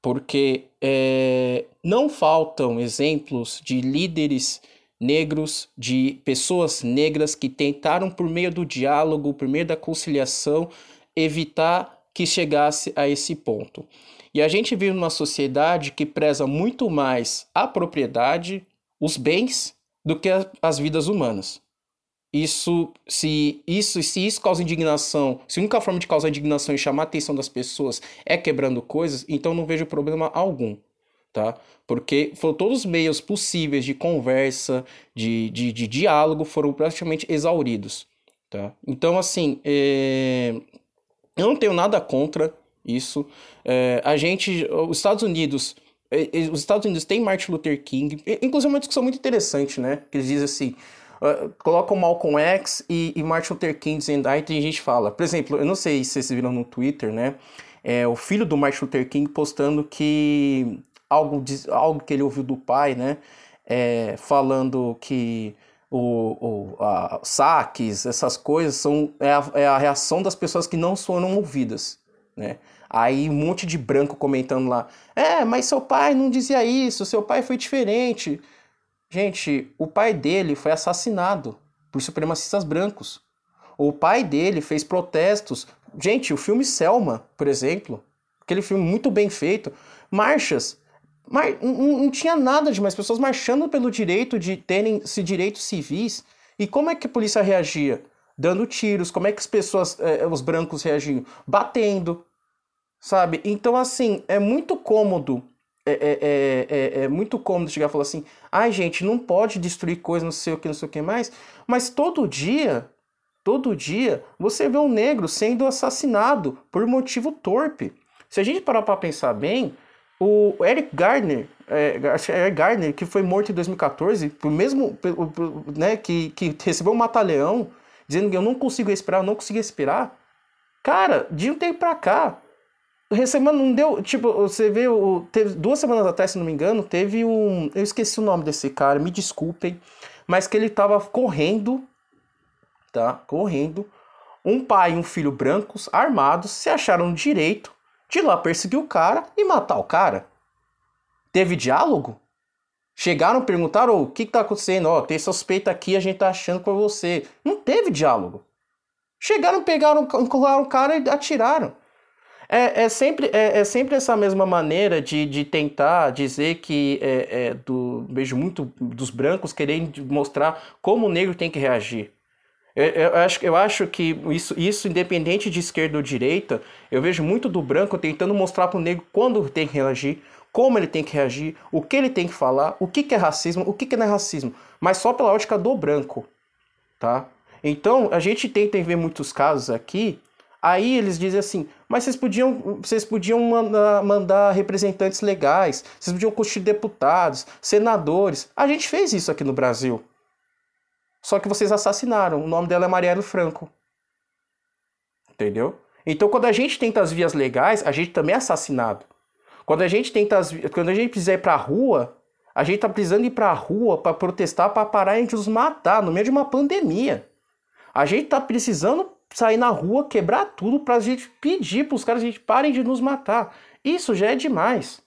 porque é, não faltam exemplos de líderes negros, de pessoas negras que tentaram, por meio do diálogo, por meio da conciliação, evitar que chegasse a esse ponto. E a gente vive numa sociedade que preza muito mais a propriedade, os bens, do que as vidas humanas. Isso, se isso, se isso causa indignação, se a única forma de causar indignação e chamar a atenção das pessoas é quebrando coisas, então não vejo problema algum, tá? Porque foram todos os meios possíveis de conversa, de, de, de diálogo, foram praticamente exauridos, tá? Então, assim, é... eu não tenho nada contra isso. É... a gente, os Estados Unidos, é, os Estados Unidos têm Martin Luther King, inclusive é uma discussão muito interessante, né? Que eles dizem assim Uh, coloca o Malcolm X e, e Martin Luther King dizendo, aí tem gente que fala, por exemplo, eu não sei se vocês viram no Twitter, né? É, o filho do Martin Luther King postando que algo, de, algo que ele ouviu do pai, né? É, falando que o, o a, saques, essas coisas são é a, é a reação das pessoas que não foram ouvidas, né? Aí um monte de branco comentando lá, é, mas seu pai não dizia isso, seu pai foi diferente. Gente, o pai dele foi assassinado por supremacistas brancos. O pai dele fez protestos. Gente, o filme Selma, por exemplo, aquele filme muito bem feito, marchas. Mar... Não, não tinha nada de mais pessoas marchando pelo direito de terem esse direitos civis. E como é que a polícia reagia? Dando tiros. Como é que as pessoas, eh, os brancos reagiam? Batendo. Sabe? Então, assim, é muito cômodo é, é, é, é, é, muito cômodo chegar e falar assim: ai, gente, não pode destruir coisa, não sei o que, não sei o que mais. Mas todo dia, todo dia, você vê um negro sendo assassinado por motivo torpe. Se a gente parar para pensar bem, o Eric Gardner, é, é Eric Gardner, que foi morto em 2014, por mesmo, né, que, que recebeu um mata-leão, dizendo que eu não consigo respirar, eu não consigo respirar. Cara, de um tempo pra cá, recebendo não deu, tipo, você vê, o, teve duas semanas atrás, se não me engano, teve um, eu esqueci o nome desse cara, me desculpem, mas que ele tava correndo, tá, correndo, um pai e um filho brancos, armados, se acharam direito de ir lá perseguir o cara e matar o cara. Teve diálogo? Chegaram, perguntaram, o que, que tá acontecendo? Ó, tem suspeita aqui, a gente tá achando foi você. Não teve diálogo. Chegaram, pegaram, encolaram o cara e atiraram. É, é, sempre, é, é, sempre essa mesma maneira de, de tentar dizer que é, é, do, vejo muito dos brancos querendo mostrar como o negro tem que reagir. Eu, eu, acho, eu acho que isso, isso, independente de esquerda ou direita, eu vejo muito do branco tentando mostrar para o negro quando tem que reagir, como ele tem que reagir, o que ele tem que falar, o que, que é racismo, o que, que não é racismo, mas só pela ótica do branco, tá? Então, a gente tenta ver muitos casos aqui, aí eles dizem assim, mas vocês podiam, vocês podiam mandar, representantes legais, vocês podiam constituir deputados, senadores. A gente fez isso aqui no Brasil. Só que vocês assassinaram. O nome dela é Marielle Franco. Entendeu? Então, quando a gente tenta as vias legais, a gente também é assassinado. Quando a gente tenta as, quando a gente precisa ir pra rua, a gente tá precisando ir pra rua para protestar, para parar de nos matar no meio de uma pandemia. A gente tá precisando sair na rua, quebrar tudo pra gente pedir pros caras a gente parem de nos matar. Isso já é demais.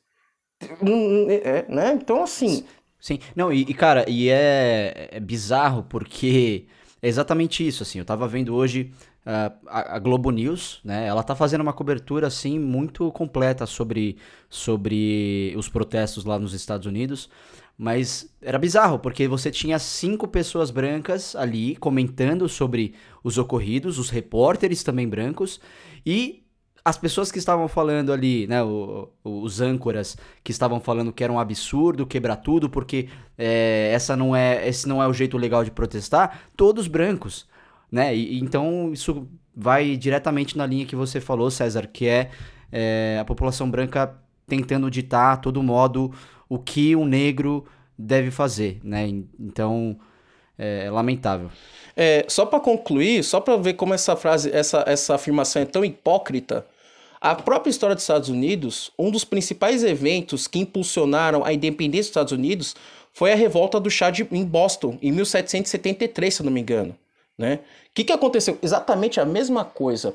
É, né? Então, assim. Sim, não, e, e cara, e é, é bizarro porque é exatamente isso, assim, eu tava vendo hoje Uh, a, Globo News, né, ela tá fazendo uma cobertura assim muito completa sobre, sobre os protestos lá nos Estados Unidos, mas era bizarro porque você tinha cinco pessoas brancas ali comentando sobre os ocorridos, os repórteres também brancos e as pessoas que estavam falando ali, né, o, os âncoras que estavam falando que era um absurdo quebrar tudo porque é, essa não é, esse não é o jeito legal de protestar, todos brancos né? E, então isso vai diretamente na linha que você falou, César, que é, é a população branca tentando ditar a todo modo o que um negro deve fazer, né? Então é, é lamentável. É, só para concluir, só para ver como essa frase, essa, essa afirmação é tão hipócrita, a própria história dos Estados Unidos, um dos principais eventos que impulsionaram a independência dos Estados Unidos foi a revolta do chá de, em Boston, em 1773, se não me engano. Né? O que, que aconteceu? Exatamente a mesma coisa.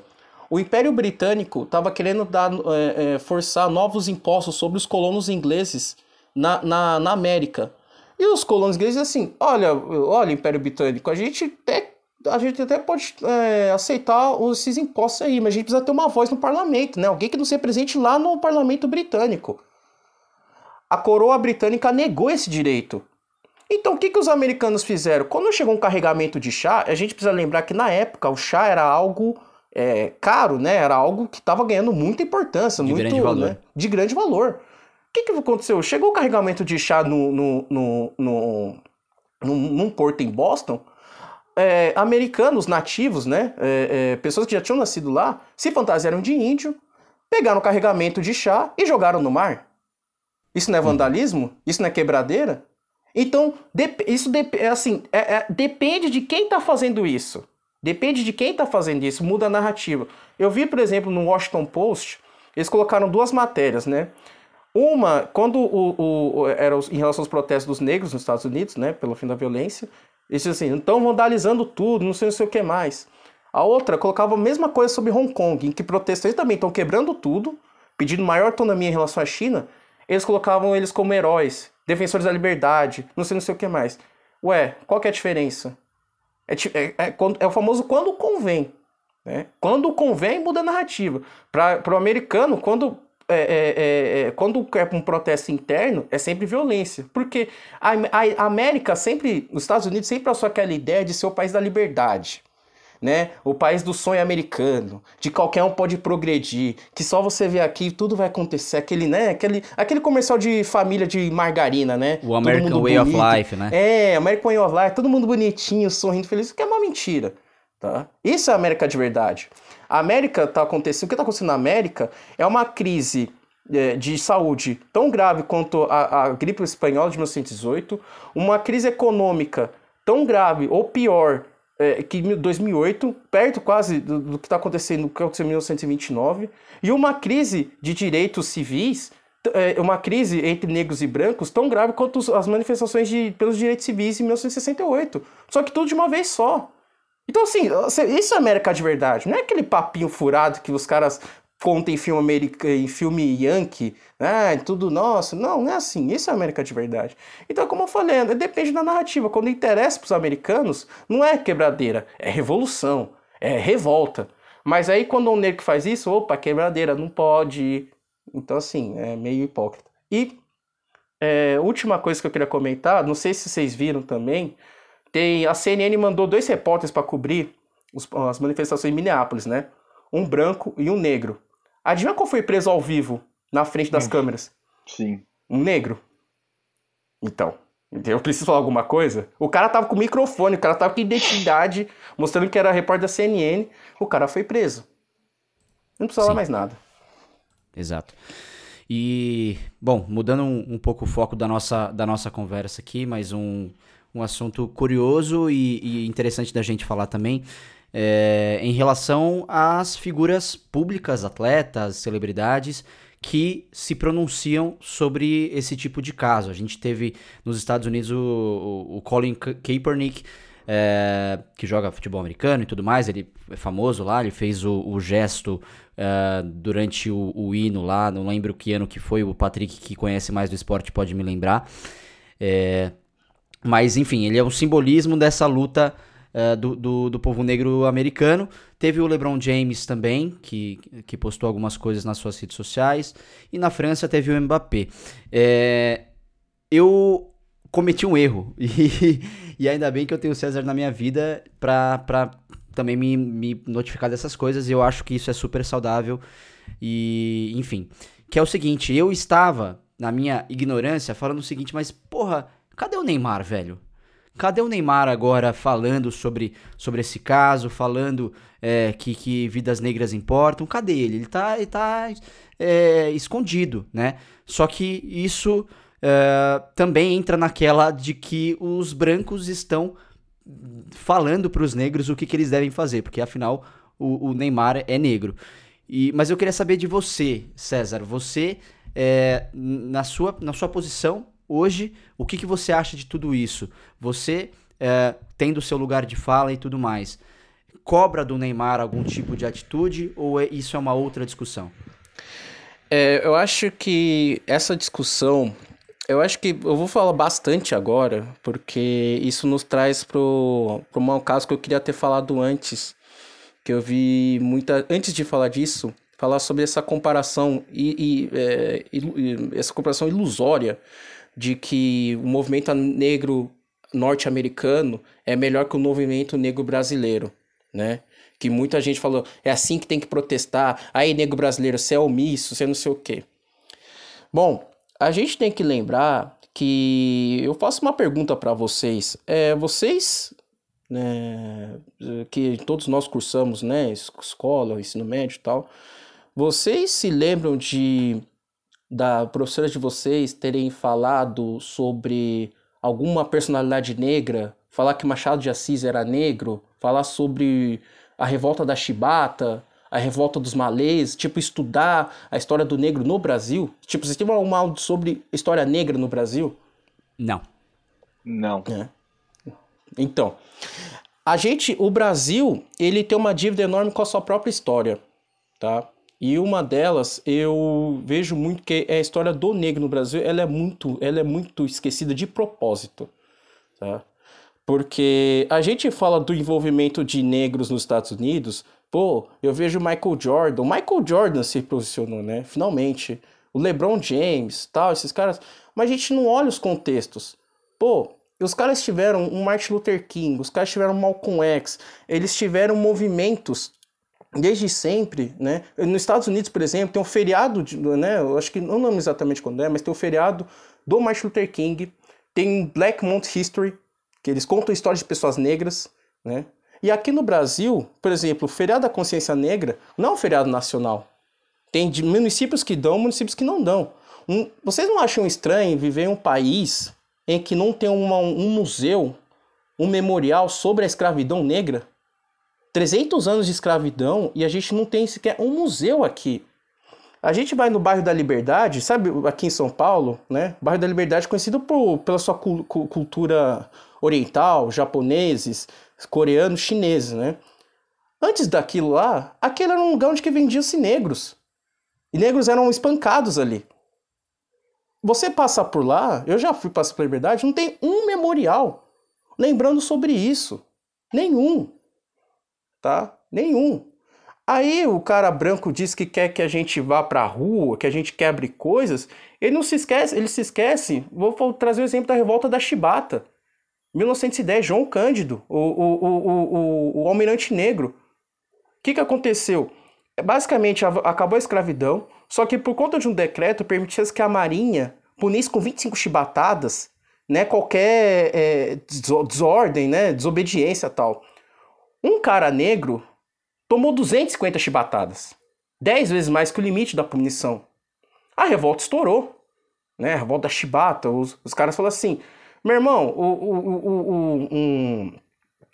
O Império Britânico estava querendo dar, é, é, forçar novos impostos sobre os colonos ingleses na, na, na América. E os colonos ingleses assim, olha, olha, Império Britânico, a gente até, a gente até pode é, aceitar esses impostos aí, mas a gente precisa ter uma voz no parlamento, né? Alguém que nos represente lá no parlamento britânico. A coroa britânica negou esse direito. Então, o que, que os americanos fizeram? Quando chegou um carregamento de chá, a gente precisa lembrar que na época o chá era algo é, caro, né? Era algo que estava ganhando muita importância, de muito, grande valor. Né? de grande valor. O que, que aconteceu? Chegou o carregamento de chá no, no, no, no, no num porto em Boston. É, americanos nativos, né? É, é, pessoas que já tinham nascido lá, se fantasiaram de índio, pegaram o carregamento de chá e jogaram no mar. Isso não é vandalismo? Isso não é quebradeira? Então, isso é assim, é, é, depende de quem está fazendo isso. Depende de quem está fazendo isso, muda a narrativa. Eu vi, por exemplo, no Washington Post, eles colocaram duas matérias, né? Uma, quando o, o, era em relação aos protestos dos negros nos Estados Unidos, né, pelo fim da violência, eles assim, estão vandalizando tudo, não sei, não sei o que mais. A outra colocava a mesma coisa sobre Hong Kong, em que protestantes também estão quebrando tudo, pedindo maior autonomia em relação à China, eles colocavam eles como heróis defensores da liberdade, não sei, não sei o que mais. Ué, qual que é a diferença? É, é, é, é o famoso quando convém. Né? Quando convém, muda a narrativa. Para o americano, quando é, é, é, é, quando é um protesto interno, é sempre violência. Porque a, a, a América sempre, os Estados Unidos sempre passou aquela ideia de ser o país da liberdade né? O país do sonho americano, de qualquer um pode progredir, que só você vê aqui tudo vai acontecer, aquele, né? Aquele, aquele comercial de família de margarina, né? O American Way bonito. of Life, né? É, American Way of Life, todo mundo bonitinho, sorrindo, feliz, isso que é uma mentira, tá? Isso é a América de verdade. A América tá acontecendo, o que tá acontecendo na América é uma crise é, de saúde tão grave quanto a, a gripe espanhola de 1918, uma crise econômica tão grave ou pior é, que em 2008, perto quase do, do que está acontecendo, que aconteceu em 1929, e uma crise de direitos civis, é, uma crise entre negros e brancos tão grave quanto as manifestações de, pelos direitos civis em 1968. Só que tudo de uma vez só. Então, assim, isso é América de verdade. Não é aquele papinho furado que os caras conta em filme americano, em filme yankee, ah, tudo nosso. Não, não é assim. Isso é América de verdade. Então, como eu falei, depende da narrativa. Quando interessa para os americanos, não é quebradeira, é revolução, é revolta. Mas aí quando um negro faz isso, opa, quebradeira, não pode. Então, assim, é meio hipócrita. E é, última coisa que eu queria comentar, não sei se vocês viram também, tem a CNN mandou dois repórteres para cobrir os, as manifestações em Minneapolis, né? Um branco e um negro. Adivinha qual foi preso ao vivo na frente das hum. câmeras? Sim. Um negro. Então, eu preciso falar alguma coisa? O cara tava com microfone, o cara tava com identidade, mostrando que era repórter da CNN. O cara foi preso. Não precisa falar mais nada. Exato. E, bom, mudando um, um, pouco o foco da nossa, da nossa conversa aqui, mas um, um assunto curioso e, e interessante da gente falar também é, em relação às figuras públicas, atletas, celebridades que se pronunciam sobre esse tipo de caso. A gente teve nos Estados Unidos o, o, Colin Kaepernick, é, que joga futebol americano e tudo mais, ele é famoso lá, ele fez o, o gesto é, durante o, o, hino lá, não lembro que ano que foi, o Patrick que conhece mais do esporte pode me lembrar. É, mas enfim, ele é um simbolismo dessa luta uh, do, do, do, povo negro americano. Teve o LeBron James também, que, que postou algumas coisas nas suas redes sociais. E na França teve o Mbappé. É, eu cometi um erro. *laughs* E, e ainda bem que eu tenho o César na minha vida para também me, me notificar dessas coisas. E eu acho que isso é super saudável. E, enfim. Que é o seguinte, eu estava, na minha ignorância, falando o seguinte, mas porra, cadê o Neymar, velho? Cadê o Neymar agora falando sobre, sobre esse caso, falando é, que, que vidas negras importam? Cadê ele? Ele tá, ele tá é, escondido, né? Só que isso é, também entra naquela de que os brancos estão falando para os negros o que, que eles devem fazer, porque afinal o, o Neymar é negro. E, mas eu queria saber de você, César. Você, é, na, sua, na sua posição, Hoje, o que, que você acha de tudo isso? Você, é, tendo seu lugar de fala e tudo mais, cobra do Neymar algum tipo de atitude ou é, isso é uma outra discussão? É, eu acho que essa discussão, eu acho que eu vou falar bastante agora, porque isso nos traz para um caso que eu queria ter falado antes, que eu vi muita antes de falar disso, falar sobre essa comparação e, e, é, e essa comparação ilusória de que o movimento negro norte-americano é melhor que o movimento negro brasileiro, né? Que muita gente falou, é assim que tem que protestar, aí negro brasileiro, você é omisso, você não sei o quê. Bom, a gente tem que lembrar que eu faço uma pergunta para vocês. É, vocês, né, que todos nós cursamos, né, escola, ensino médio e tal, vocês se lembram de da professora de vocês terem falado sobre alguma personalidade negra, falar que Machado de Assis era negro, falar sobre a revolta da Chibata, a revolta dos malês, tipo, estudar a história do negro no Brasil? Tipo, vocês têm uma aula sobre história negra no Brasil? Não. Não. É. Então, a gente, o Brasil, ele tem uma dívida enorme com a sua própria história, tá? E uma delas, eu vejo muito que é a história do negro no Brasil, ela é muito, ela é muito esquecida de propósito, tá? Porque a gente fala do envolvimento de negros nos Estados Unidos, pô, eu vejo Michael Jordan, Michael Jordan se posicionou, né? Finalmente. O LeBron James, tal, esses caras, mas a gente não olha os contextos. Pô, os caras tiveram um Martin Luther King, os caras tiveram Malcolm X, eles tiveram movimentos desde sempre, né? Nos Estados Unidos, por exemplo, tem um feriado, de, né? Eu acho que não lembro exatamente quando é, mas tem o um feriado do Martin Luther King, tem Black Month History, que eles contam histórias de pessoas negras, né? E aqui no Brasil, por exemplo, o feriado da consciência negra não é um feriado nacional. Tem municípios que dão, municípios que não dão. Um, vocês não acham estranho viver em um país em que não tem uma, um museu, um memorial sobre a escravidão negra? 300 anos de escravidão e a gente não tem sequer um museu aqui. A gente vai no bairro da Liberdade, sabe, aqui em São Paulo, né? Bairro da Liberdade conhecido por, pela sua cu cultura oriental, japoneses, coreanos, chineses, né? Antes daquilo lá, aquele era um lugar onde que vendiam-se negros. E negros eram espancados ali. Você passa por lá, eu já fui passar pela Liberdade, não tem um memorial lembrando sobre isso. Nenhum. Tá? Nenhum. Aí o cara branco diz que quer que a gente vá pra rua, que a gente quebre coisas. Ele não se esquece, ele se esquece. Vou trazer o exemplo da revolta da Chibata. 1910, João Cândido, o, o, o, o, o almirante negro. O que, que aconteceu? Basicamente, acabou a escravidão, só que por conta de um decreto permitia que a Marinha punisse com 25 chibatadas né, qualquer é, desordem, né, desobediência tal. Um cara negro tomou 250 chibatadas, 10 vezes mais que o limite da punição. A revolta estourou, né, a revolta da chibata, os, os caras falaram assim, meu irmão, o, o, o, um,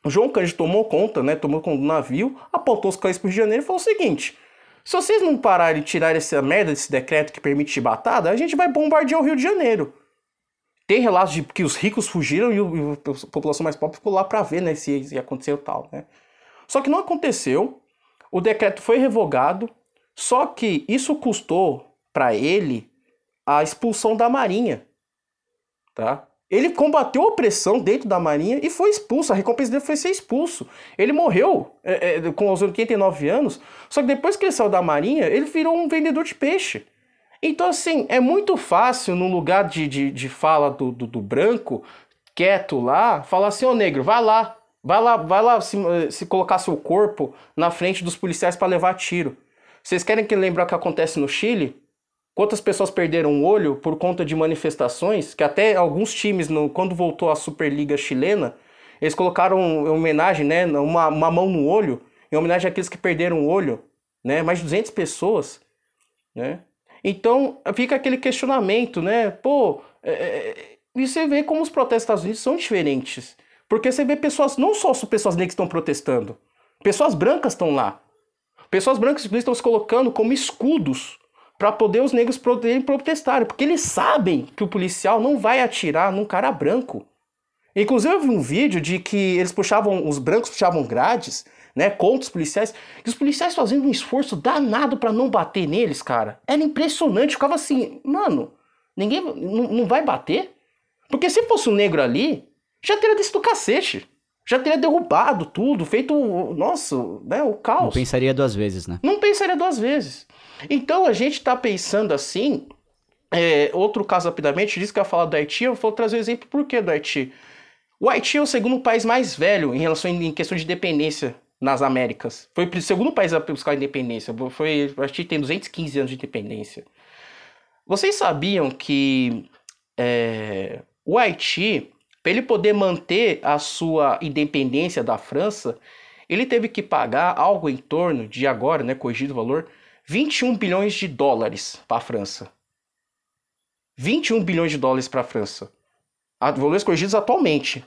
o João Cândido tomou conta, né, tomou conta do navio, apontou os cães para o Rio de Janeiro e falou o seguinte, se vocês não pararem de tirar essa merda desse decreto que permite chibatada, a gente vai bombardear o Rio de Janeiro. Tem relatos de que os ricos fugiram e, o, a população mais pobre ficou lá para ver né, se, se aconteceu tal. Né? Só que não aconteceu, o decreto foi revogado, só que isso custou para ele a expulsão da Marinha. Tá? Ele combateu a opressão dentro da Marinha e foi expulso. A recompensa dele foi ser expulso. Ele morreu é, é, com os 89 anos, só que depois que ele saiu da Marinha, ele virou um vendedor de peixe. Então, assim, é muito fácil, no lugar de, de, de fala do, do, do, branco, quieto lá, falar assim: ô negro, vai lá, vai lá, vai lá se, se colocar seu corpo na frente dos policiais para levar tiro. Vocês querem que lembrar o que acontece no Chile? Quantas pessoas perderam o olho por conta de manifestações? Que até alguns times, no, quando voltou a Superliga chilena, eles colocaram em homenagem, né, uma, uma mão no olho, em homenagem àqueles que perderam o olho, né, mais de 200 pessoas, né? Então fica aquele questionamento, né? Pô, é, é, e você vê como os protestos dos Estados Unidos são diferentes. Porque você vê pessoas, não só pessoas negras que estão protestando, pessoas brancas estão lá. Pessoas brancas estão se colocando como escudos para poder os negros poderem protestarem, porque eles sabem que o policial não vai atirar num cara branco. Inclusive eu vi um vídeo de que eles puxavam, os brancos puxavam grades, né, contra os policiais, e os policiais fazendo um esforço danado para não bater neles, cara. Era impressionante, ficava assim, mano, ninguém não vai bater? Porque se fosse um negro ali, já teria descido o cacete. Já teria derrubado tudo, feito, nossa, né, o caos. Não pensaria duas vezes, né? Não pensaria duas vezes. Então a gente está pensando assim. É, outro caso rapidamente, disse que ia falar do Haiti, eu vou trazer o um exemplo por que do Haiti. O Haiti é o segundo país mais velho em relação em questão de independência nas Américas. Foi o segundo país a buscar a independência. Foi, o Haiti tem 215 anos de independência. Vocês sabiam que é, o Haiti, para ele poder manter a sua independência da França, ele teve que pagar algo em torno de agora, né, corrigido o valor, 21 bilhões de dólares para a França. 21 bilhões de dólares para a França. Valores corrigidos atualmente.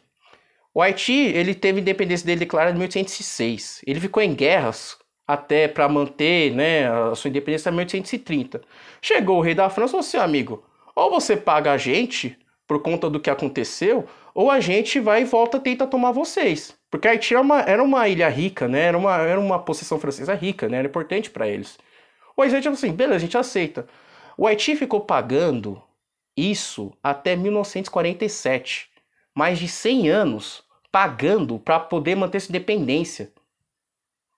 O Haiti, ele teve a independência dele declarada em 1806. Ele ficou em guerras até para manter né, a sua independência em 1830. Chegou o rei da França e falou assim, amigo, ou você paga a gente por conta do que aconteceu, ou a gente vai e volta tenta tomar vocês. Porque Haiti era uma, era uma ilha rica, né? Era uma, era uma possessão francesa rica, né? Era importante para eles. O Haiti falou assim, beleza, a gente aceita. O Haiti ficou pagando isso até 1947. Mais de 100 anos pagando para poder manter sua independência.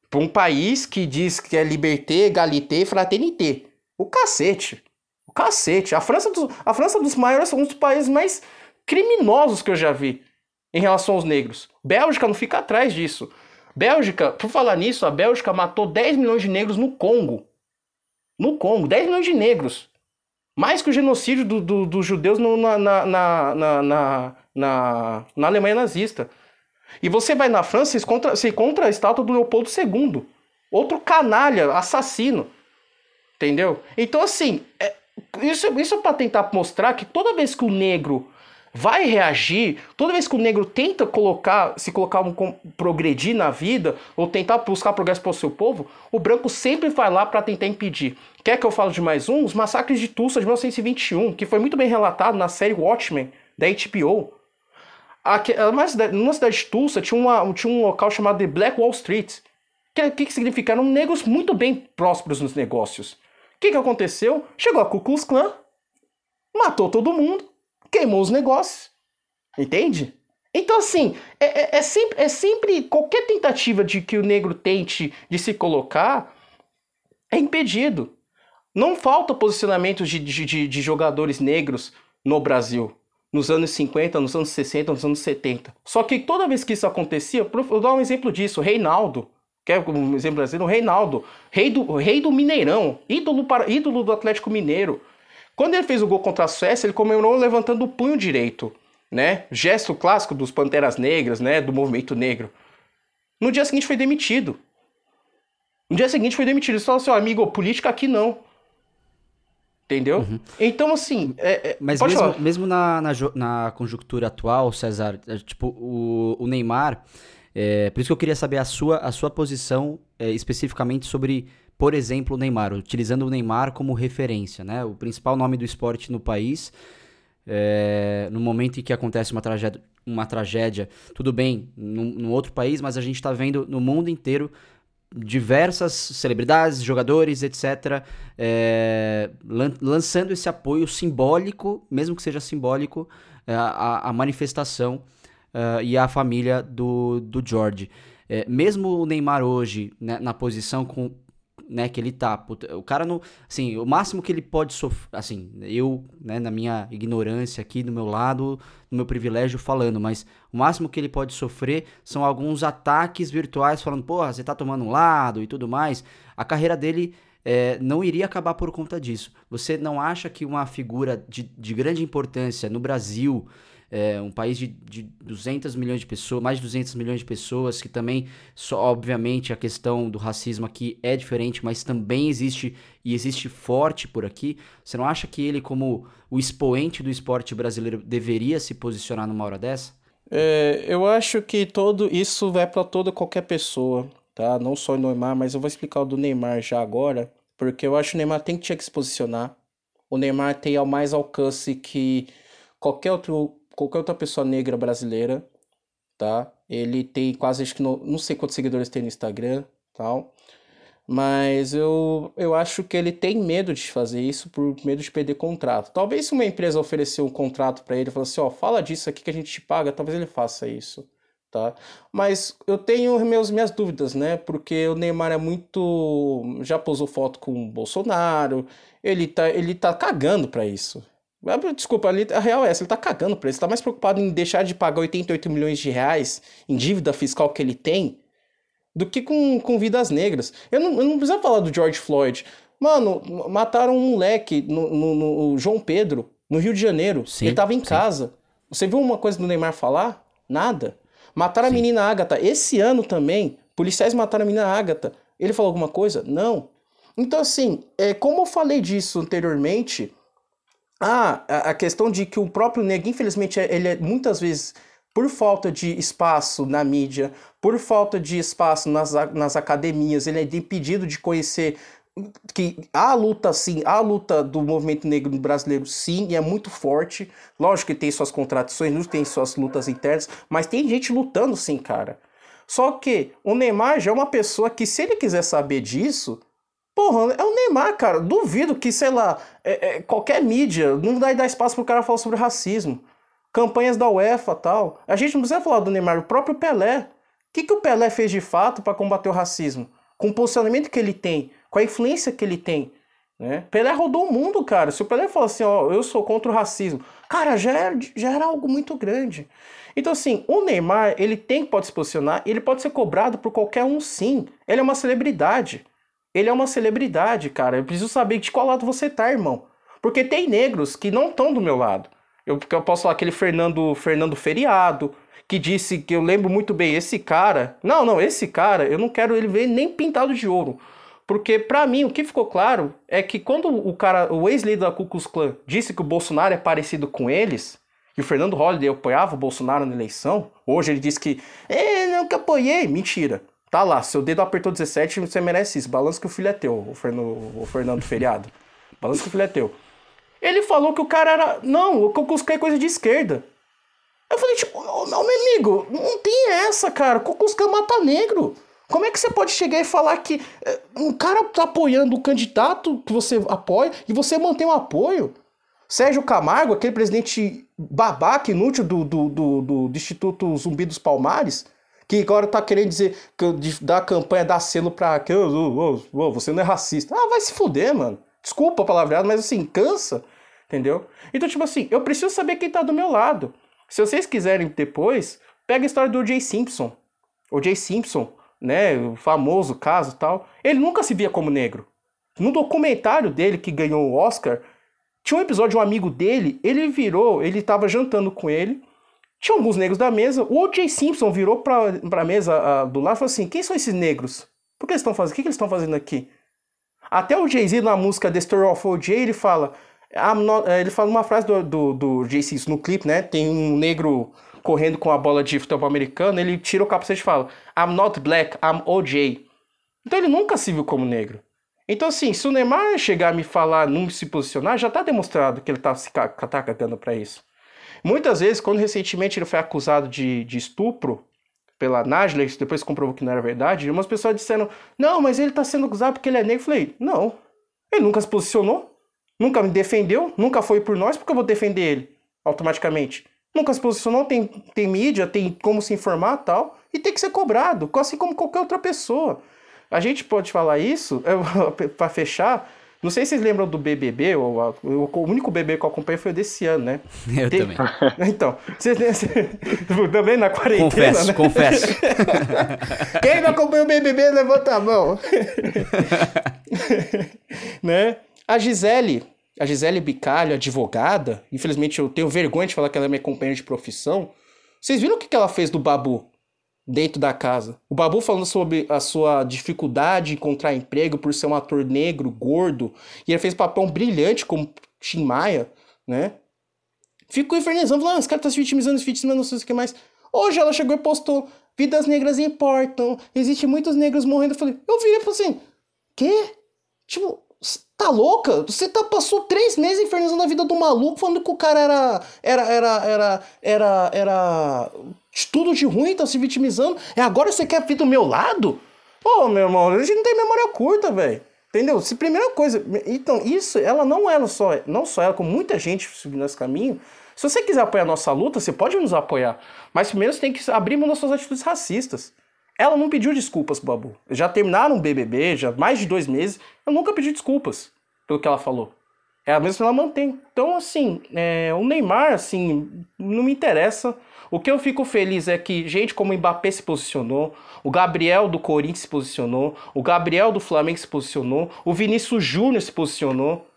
Para um país que diz que é liberté, égalité, fraternité. O cacete. O cacete. A França, dos, a França dos maiores são um dos países mais criminosos que eu já vi em relação aos negros. Bélgica não fica atrás disso. Bélgica, por falar nisso, a Bélgica matou 10 milhões de negros no Congo. No Congo, 10 milhões de negros. Mais que o genocídio dos do, do judeus no, na, na, na, na, na, na Alemanha nazista. E você vai na França e encontra, você encontra a estátua do Leopoldo II. Outro canalha, assassino. Entendeu? Então, assim, é, isso, isso é para tentar mostrar que toda vez que o negro vai reagir, toda vez que o negro tenta colocar, se colocar um, progredir na vida ou tentar buscar progresso para o seu povo, o branco sempre vai lá para tentar impedir. Quer que eu fale de mais um? Os massacres de Tulsa de 1921, que foi muito bem relatado na série Watchmen da HBO. Aqui, numa cidade de Tulsa tinha, uma, tinha um local chamado de Black Wall Street. Que, que significa? Eram negros muito bem prósperos nos negócios. O que, que aconteceu? Chegou a Ku Klux Klan, matou todo mundo, queimou os negócios. Entende? Então, assim, é, é, é, sempre, é sempre qualquer tentativa de que o negro tente de se colocar é impedido. Não falta posicionamento de, de, de jogadores negros no Brasil. Nos anos 50, nos anos 60, nos anos 70. Só que toda vez que isso acontecia, vou dar um exemplo disso. Reinaldo, que é um exemplo brasileiro, Reinaldo, rei do, rei do Mineirão, ídolo, para, ídolo do Atlético Mineiro. Quando ele fez o gol contra a Suécia, ele comemorou levantando o punho direito, né? Gesto clássico dos Panteras Negras, né? Do movimento negro. No dia seguinte foi demitido. No dia seguinte foi demitido. Ele falou assim, amigo, política aqui não. Entendeu? Uhum. Então, assim. É, é, Mas mesmo, mesmo na, na, na, conjuntura atual, César, é, tipo, o, o Neymar. É, por isso que eu queria saber a sua, a sua posição é, especificamente sobre por exemplo, o Neymar, utilizando o Neymar como referência, né? O principal nome do esporte no país. É, no momento em que acontece uma tragédia, uma tragédia tudo bem, num, num outro país, mas a gente está vendo no mundo inteiro diversas celebridades, jogadores, etc., é, lan lançando esse apoio simbólico, mesmo que seja simbólico, é, à, à manifestação uh, e à família do, do George. É, mesmo o Neymar hoje, né, na posição com, né, que ele tá. Puta, o cara não. Assim, o máximo que ele pode sofrer. Assim, eu, né, na minha ignorância aqui, do meu lado, no meu privilégio falando, mas o máximo que ele pode sofrer são alguns ataques virtuais falando, porra, você tá tomando um lado e tudo mais. A carreira dele. É, não iria acabar por conta disso. Você não acha que uma figura de, de grande importância no Brasil, é, um país de, de 200 milhões de pessoas, mais de 200 milhões de pessoas, que também, só, obviamente, a questão do racismo aqui é diferente, mas também existe e existe forte por aqui. Você não acha que ele, como o expoente do esporte brasileiro, deveria se posicionar numa hora dessa? É, eu acho que todo isso vai para toda qualquer pessoa, tá? Não só o Neymar, mas eu vou explicar o do Neymar já agora, porque eu acho que o Neymar tem que que se posicionar. O Neymar tem ao mais alcance que qualquer outro qualquer outra pessoa negra brasileira, tá? Ele tem quase, acho que não, não sei quantos seguidores tem no Instagram, tal. Mas eu, eu acho que ele tem medo de fazer isso por medo de perder contrato. Talvez se uma empresa oferecer um contrato para ele, falar assim, ó, fala disso aqui que a gente te paga, talvez ele faça isso, tá? Mas eu tenho meus, minhas dúvidas, né? Porque o Neymar é muito... já posou foto com o Bolsonaro, ele tá, ele tá cagando para isso. Desculpa, a real é essa, ele tá cagando pra isso. Ele tá mais preocupado em deixar de pagar 88 milhões de reais em dívida fiscal que ele tem do que com, com vidas negras. Eu não, eu não preciso falar do George Floyd. Mano, mataram um moleque no, no, no João Pedro, no Rio de Janeiro. Sim, ele tava em sim. casa. Você viu uma coisa do Neymar falar? Nada. Mataram sim. a menina Agatha. Esse ano também, policiais mataram a menina Agatha. Ele falou alguma coisa? Não. Então, assim, é, como eu falei disso anteriormente ah, a questão de que o próprio negro, infelizmente, é, ele é muitas vezes, por falta de espaço na mídia, por falta de espaço nas, nas academias, ele é impedido de conhecer que a luta, sim, a luta do movimento negro brasileiro, sim, e é muito forte. Lógico que tem suas contradições, tem suas lutas internas, mas tem gente lutando, sim, cara. Só que o Neymar já é uma pessoa que, se ele quiser saber disso, Porra, é o Neymar, cara. Duvido que, sei lá, é, é, qualquer mídia não vai dar espaço pro cara falar sobre racismo. Campanhas da UEFA tal. A gente não precisa falar do Neymar, o próprio Pelé. O que, que o Pelé fez de fato para combater o racismo? Com o posicionamento que ele tem, com a influência que ele tem. Né? Pelé rodou o mundo, cara. Se o Pelé falar assim, ó, eu sou contra o racismo, cara, já era, já era algo muito grande. Então, assim, o Neymar, ele tem que pode se posicionar, ele pode ser cobrado por qualquer um, sim. Ele é uma celebridade. Ele é uma celebridade, cara. Eu preciso saber de qual lado você tá, irmão. Porque tem negros que não estão do meu lado. Eu, eu posso falar aquele Fernando, Fernando Feriado, que disse que eu lembro muito bem esse cara. Não, não, esse cara, eu não quero ele ver nem pintado de ouro. Porque, para mim, o que ficou claro é que quando o cara, o ex-líder da Ku Klux Klan, disse que o Bolsonaro é parecido com eles, e o Fernando Holliday apoiava o Bolsonaro na eleição, hoje ele diz que, é, nunca apoiei. Mentira. Tá lá, seu dedo apertou 17, você merece isso. Balança que o filho é teu, o Fernando, o Fernando Feriado. Balança que o filho é teu. Ele falou que o cara era. Não, o Ku Klux Klan é coisa de esquerda. Eu falei, tipo, oh, meu amigo, não tem essa, cara. O Ku Klux Klan mata negro. Como é que você pode chegar e falar que eh, um cara tá apoiando o candidato que você apoia e você mantém o apoio? Sérgio Camargo, aquele presidente babaca, inútil do, do, do, do, do Instituto Zumbi dos Palmares, que agora tá querendo dizer que da campanha dar selo pra que oh, oh, você não é racista. Ah, vai se fuder, mano. Desculpa a palavreada, mas assim, cansa, entendeu? Então, tipo assim, eu preciso saber quem tá do meu lado. Se vocês quiserem depois, pega a história do Jay Simpson. O Jay Simpson né, o famoso caso tal, ele nunca se via como negro. No documentário dele que ganhou o Oscar, tinha um episódio de um amigo dele, ele virou, ele estava jantando com ele, tinha alguns negros da mesa, o O.J. Simpson virou para a mesa uh, do lado e falou assim, quem são esses negros? Por que eles estão fazendo? O que, que eles estão fazendo aqui? Até o Jay-Z na música The Story of O.J. ele fala, not, ele fala uma frase do, do, do Jay-Z no clipe, né, tem um negro correndo com a bola de futebol americano, ele tira o capacete e fala: I'm not black, I'm OJ. Então ele nunca se viu como negro. Então, assim, se o Neymar chegar a me falar, não se posicionar, já está demonstrado que ele está se tá cagando para isso. Muitas vezes, quando recentemente ele foi acusado de, de estupro pela Najla, depois comprovou que não era verdade, umas pessoas disseram: Não, mas ele está sendo acusado porque ele é negro. Eu falei: Não, ele nunca se posicionou, nunca me defendeu, nunca foi por nós, porque eu vou defender ele automaticamente nunca se posicionou, tem, tem mídia, tem como se informar tal, e tem que ser cobrado, assim como qualquer outra pessoa. A gente pode falar isso, *laughs* para fechar, não sei se vocês lembram do BBB, ou, o único BBB que eu acompanhei foi desse ano, né? *laughs* Eu também. *laughs* Então, vocês, *laughs* também na quarentena, Confesso, né? confesso. Quem não acompanhou o BBB, levanta a mão. né? A Gisele, a Gisele Bicalho, advogada, infelizmente eu tenho vergonha de falar que ela é minha companheira de profissão. Vocês viram o que ela fez do Babu dentro da casa? O Babu falando sobre a sua dificuldade de encontrar emprego por ser um ator negro, gordo, e ele fez papel brilhante como Tim Maia, né? Ficou infernizando, falando, ah, esse cara tá se vitimizando, se vitimizando, não sei o que mais. Hoje ela chegou e postou, vidas negras importam, existe muitos negros morrendo. Eu falei, eu vi e falei assim, quê? Tipo, tá louca? Você tá, passou três meses infernizando a vida do maluco, falando que o cara era. Era. Era. Era. Era. era tudo de ruim, tá se vitimizando. É agora você quer vir do meu lado? Pô, meu irmão, a gente não tem memória curta, velho. Entendeu? Se primeira coisa. Então, isso, ela não é só. Não só ela, como muita gente subindo esse caminho. Se você quiser apoiar a nossa luta, você pode nos apoiar. Mas primeiro você tem que abrir mão das suas atitudes racistas. Ela não pediu desculpas pro Babu. Já terminaram o BBB, já mais de dois meses. Eu nunca pedi desculpas pelo que ela falou. É a mesma que ela mantém. Então, assim, é, o Neymar, assim, não me interessa. O que eu fico feliz é que gente como o Mbappé se posicionou, o Gabriel do Corinthians se posicionou, o Gabriel do Flamengo se posicionou, o Vinícius Júnior se posicionou.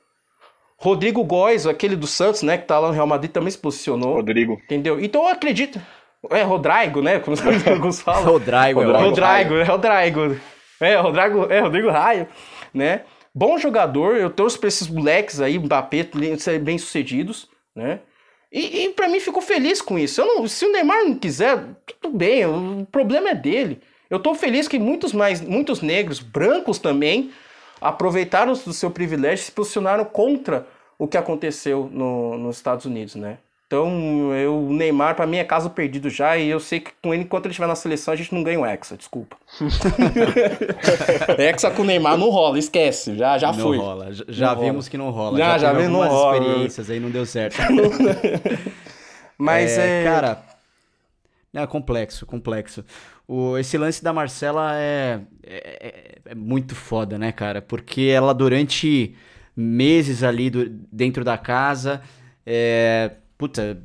Rodrigo Góes, aquele do Santos, né, que tá lá no Real Madrid, também se posicionou. Rodrigo. Entendeu? Então eu acredito. É Rodrigo, né? Como *laughs* alguns falam. Rodrigo, Rodrigo, Rodrigo, é Rodrigo. É, Rodrigo, é Rodrigo Raio, né? Bom jogador, eu torço pra esses moleques aí, Mbappé, serem bem sucedidos, né? E, e para mim ficou feliz com isso. Não, se o Neymar não quiser, tudo bem, o problema é dele. Eu tô feliz que muitos mais, muitos negros, brancos também, aproveitaram do seu privilégio e se posicionaram contra o que aconteceu no, nos Estados Unidos, né? Então, eu, o Neymar, para mim, é caso perdido já. E eu sei que com ele, enquanto ele estiver na seleção, a gente não ganha o Hexa, desculpa. *laughs* Hexa com o Neymar não rola, esquece. Já, já não foi. Rola. Já não vimos rola. que não rola. Já, já, já vimos não rola. experiências aí, não deu certo. *laughs* Mas é, é... Cara, é complexo, complexo. O, esse lance da Marcela é, é, é, muito foda, né, cara? Porque ela, durante meses ali do, dentro da casa. É, puta,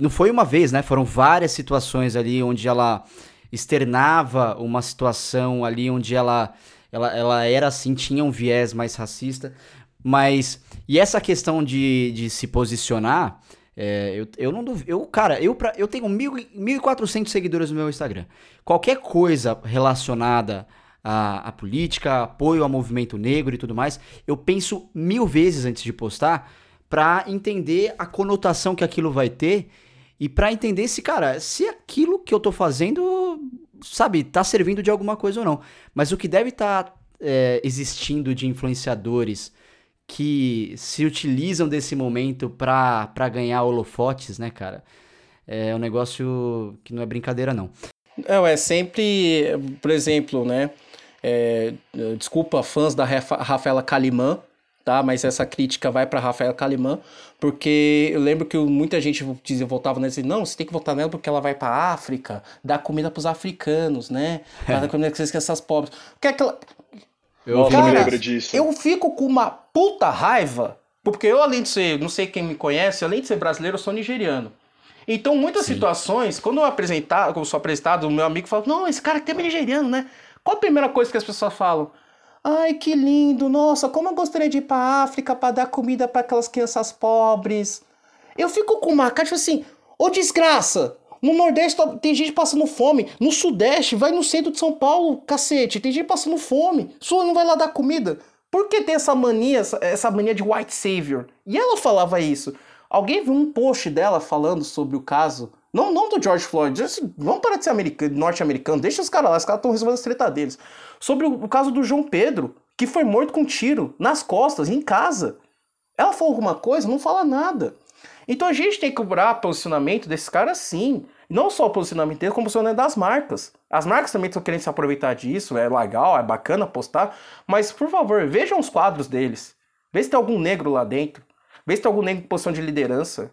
não foi uma vez, né? Foram várias situações ali onde ela externava uma situação ali onde ela, ela, ela era assim, tinha um viés mais racista. Mas, e essa questão de, de se posicionar, é, eu, eu não duvido. Eu, cara, eu, pra, eu tenho mil, 1.400 seguidores no meu Instagram. Qualquer coisa relacionada a, a política, apoio ao movimento negro e tudo mais, eu penso mil vezes antes de postar para entender a conotação que aquilo vai ter e para entender se, cara, se aquilo que eu tô fazendo, sabe, tá servindo de alguma coisa ou não. Mas o que deve estar tá, é, existindo de influenciadores que se utilizam desse momento para ganhar holofotes, né, cara? É um negócio que não é brincadeira, não. Não, é sempre, por exemplo, né? É, desculpa fãs da Rafaela Kalimann, tá? Mas essa crítica vai para Rafaela Kalimann, porque eu lembro que muita gente dizia, voltava nela e não, você tem que votar nela porque ela vai para África, dá comida para os africanos, né? Ela *laughs* dá comida para essas pobres. Que é aquela... Eu Cara, me lembro disso. Eu fico com uma puta raiva, porque eu além de ser, não sei quem me conhece, além de ser brasileiro, eu sou nigeriano. Então, muitas Sim. situações, quando eu apresentar, quando eu sou apresentado, o meu amigo fala: Não, esse cara aqui é nigeriano, né? Qual a primeira coisa que as pessoas falam? Ai, que lindo! Nossa, como eu gostaria de ir pra África para dar comida para aquelas crianças pobres. Eu fico com uma assim: Ô desgraça! No Nordeste tem gente passando fome. No Sudeste, vai no centro de São Paulo, cacete. Tem gente passando fome. Sua não vai lá dar comida. Por que tem essa mania, essa mania de white savior? E ela falava isso. Alguém viu um post dela falando sobre o caso. Não, não do George Floyd, assim, vamos parar de ser norte-americano, deixa os caras lá, os caras estão resolvendo as treta deles. Sobre o, o, caso do João Pedro, que foi morto com um tiro nas costas, em casa. Ela falou alguma coisa? Não fala nada. Então a gente tem que cobrar posicionamento desses caras sim. Não só o posicionamento deles, como o posicionamento das marcas. As marcas também estão querendo se aproveitar disso, é legal, é bacana postar, mas por favor, vejam os quadros deles. Vê se tem algum negro lá dentro. Vê se tem algum negro em posição de liderança,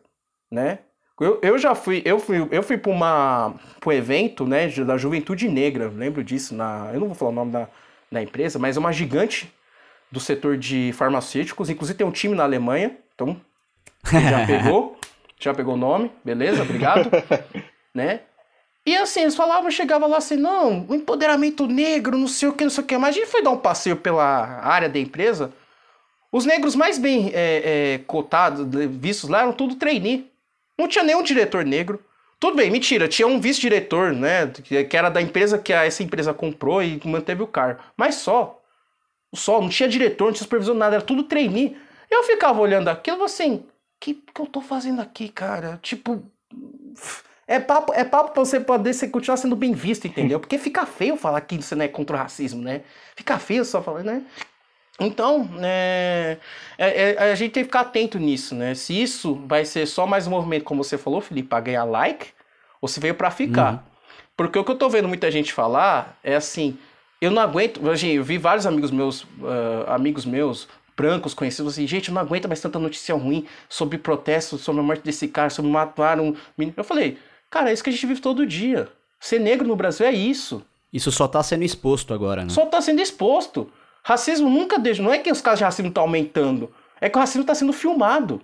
né? Eu, eu já fui, eu fui, eu fui para uma um evento, né, da Juventude Negra, lembro disso na, eu não vou falar o nome da, da empresa, mas é uma gigante do setor de farmacêuticos, inclusive tem um time na Alemanha, então já pegou, *laughs* já pegou o nome, beleza? Obrigado, *laughs* né? E assim, eles falavam, chegava lá assim, não, o empoderamento negro, não sei o que, não sei o que, mas a gente foi dar um passeio pela área da empresa, os negros mais bem é, é, cotados, vistos lá, eram tudo trainee. Não tinha nenhum diretor negro. Tudo bem, mentira, tinha um vice-diretor, né? Que era da empresa que essa empresa comprou e manteve o cargo. Mas só. Só, não tinha diretor, não tinha supervisor, nada, era tudo trainee. Eu ficava olhando aquilo assim, o que, que eu tô fazendo aqui, cara? Tipo. É papo, é papo pra você poder você continuar sendo bem visto, entendeu? *laughs* Porque fica feio falar que você não é contra o racismo, né? Fica feio só falar, né? Então, é, é, é, a gente tem que ficar atento nisso, né? Se isso vai ser só mais um movimento, como você falou, Felipe, para ganhar like, ou se veio para ficar. Uhum. Porque o que eu tô vendo muita gente falar é assim, eu não aguento, eu vi vários amigos meus, uh, amigos meus, brancos conhecidos, assim, gente, eu não aguento mais tanta notícia ruim sobre protestos, sobre a morte desse cara, sobre matar um menino. Eu falei, cara, é isso que a gente vive todo dia. Ser negro no Brasil é isso. Isso só tá sendo exposto agora, né? Só tá sendo exposto. Racismo nunca deixa. Não é que os casos de racismo estão aumentando. É que o racismo está sendo filmado.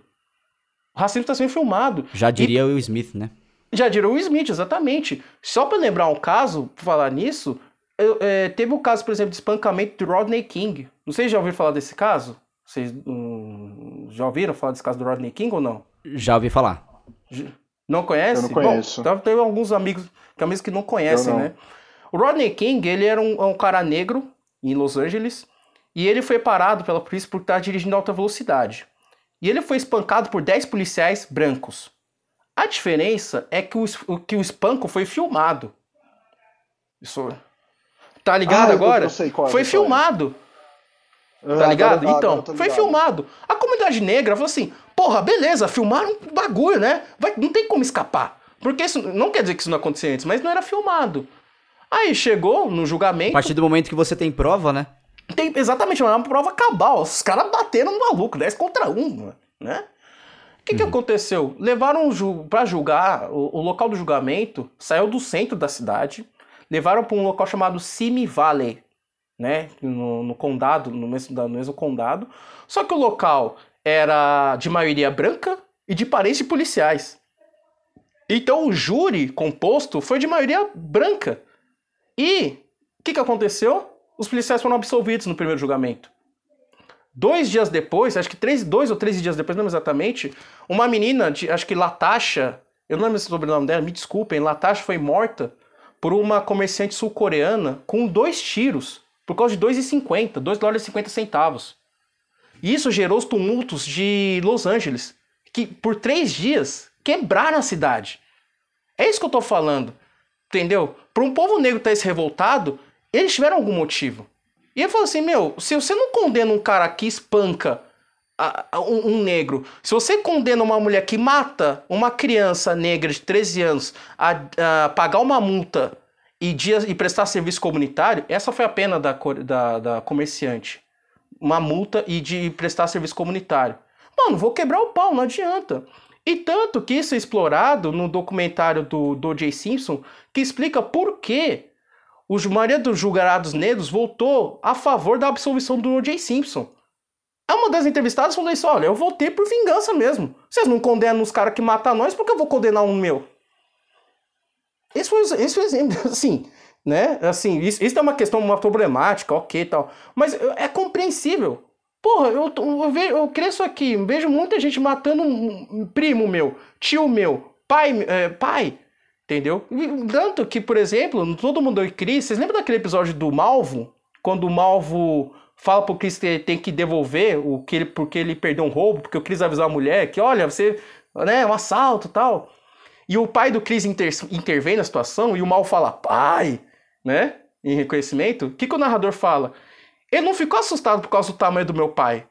O racismo está sendo filmado. Já diria e... o Will Smith, né? Já diria o Will Smith, exatamente. Só para lembrar um caso, pra falar nisso, eu, é, teve o caso, por exemplo, de espancamento de Rodney King. Não sei se já ouviram falar desse caso? Vocês um, já ouviram falar desse caso do Rodney King ou não? Já ouvi falar. Não conhece? Eu não conheço. Bom, tem alguns amigos, amigos que não conhecem, não. né? O Rodney King, ele era um, um cara negro em Los Angeles e ele foi parado pela polícia por estar dirigindo alta velocidade. E ele foi espancado por 10 policiais brancos. A diferença é que o, que o espanco foi filmado. Isso. Tá ligado ah, agora? Qual, foi filmado. Ah, tá ligado? Agora, então, ligado. foi filmado. A comunidade negra falou assim: porra, beleza, filmaram um bagulho, né? Vai, não tem como escapar. Porque isso não quer dizer que isso não acontecia antes, mas não era filmado. Aí chegou no julgamento. A partir do momento que você tem prova, né? Tem exatamente uma prova cabal. Os caras bateram no maluco, 10 contra 1, né? O que, uhum. que aconteceu? Levaram para julgar, o, o, local do julgamento saiu do centro da cidade, levaram para um local chamado Simi Valley, né? No, no condado, no mesmo, no mesmo condado. Só que o local era de maioria branca e de parentes de policiais. Então o júri composto foi de maioria branca. E o que, que aconteceu? Os policiais foram absolvidos no primeiro julgamento. Dois dias depois, acho que três, dois ou três dias depois, não exatamente, uma menina, de, acho que Latasha, eu não lembro o sobrenome dela, me desculpem, Latasha foi morta por uma comerciante sul-coreana com dois tiros por causa de 2,50, 2 dólares e 50 centavos. E isso gerou os tumultos de Los Angeles, que por três dias quebraram a cidade. É isso que eu tô falando, entendeu? Para um povo negro estar tá se revoltado, eles tiveram algum motivo. E eu falo assim, meu, se você não condena um cara que espanca a, a, um, um, negro, se você condena uma mulher que mata uma criança negra de 13 anos a, a pagar uma multa e, dias, e prestar serviço comunitário, essa foi a pena da, da, da comerciante. Uma multa e de prestar serviço comunitário. Mano, vou quebrar o pau, não adianta. E tanto que isso é explorado no documentário do, do J. Simpson, que explica por que os maioria dos julgados negros votou a favor da absolvição do O.J. Simpson. É uma das entrevistadas falou isso: olha, eu votei por vingança mesmo. Vocês não condenam os caras que matam nós, por que eu vou condenar um meu? Esse foi, esse foi *laughs* assim, né? Assim, isso, isso é uma questão, uma problemática, ok tal. Mas é compreensível. Porra, eu, eu, vejo, eu cresço aqui, vejo muita gente matando um primo meu, tio meu, pai, é, pai, entendeu? Tanto que, por exemplo, Todo Mundo é Cris, vocês lembram daquele episódio do Malvo? Quando o Malvo fala pro Chris que ele tem que devolver o que ele, porque ele perdeu um roubo, porque o Chris avisou a mulher que, olha, você, né, um assalto tal. E o pai do Chris inter, intervém na situação e o Mal fala, pai, né, em reconhecimento. O que, que o narrador fala? Ele não ficou assustado por causa do tamanho do meu pai.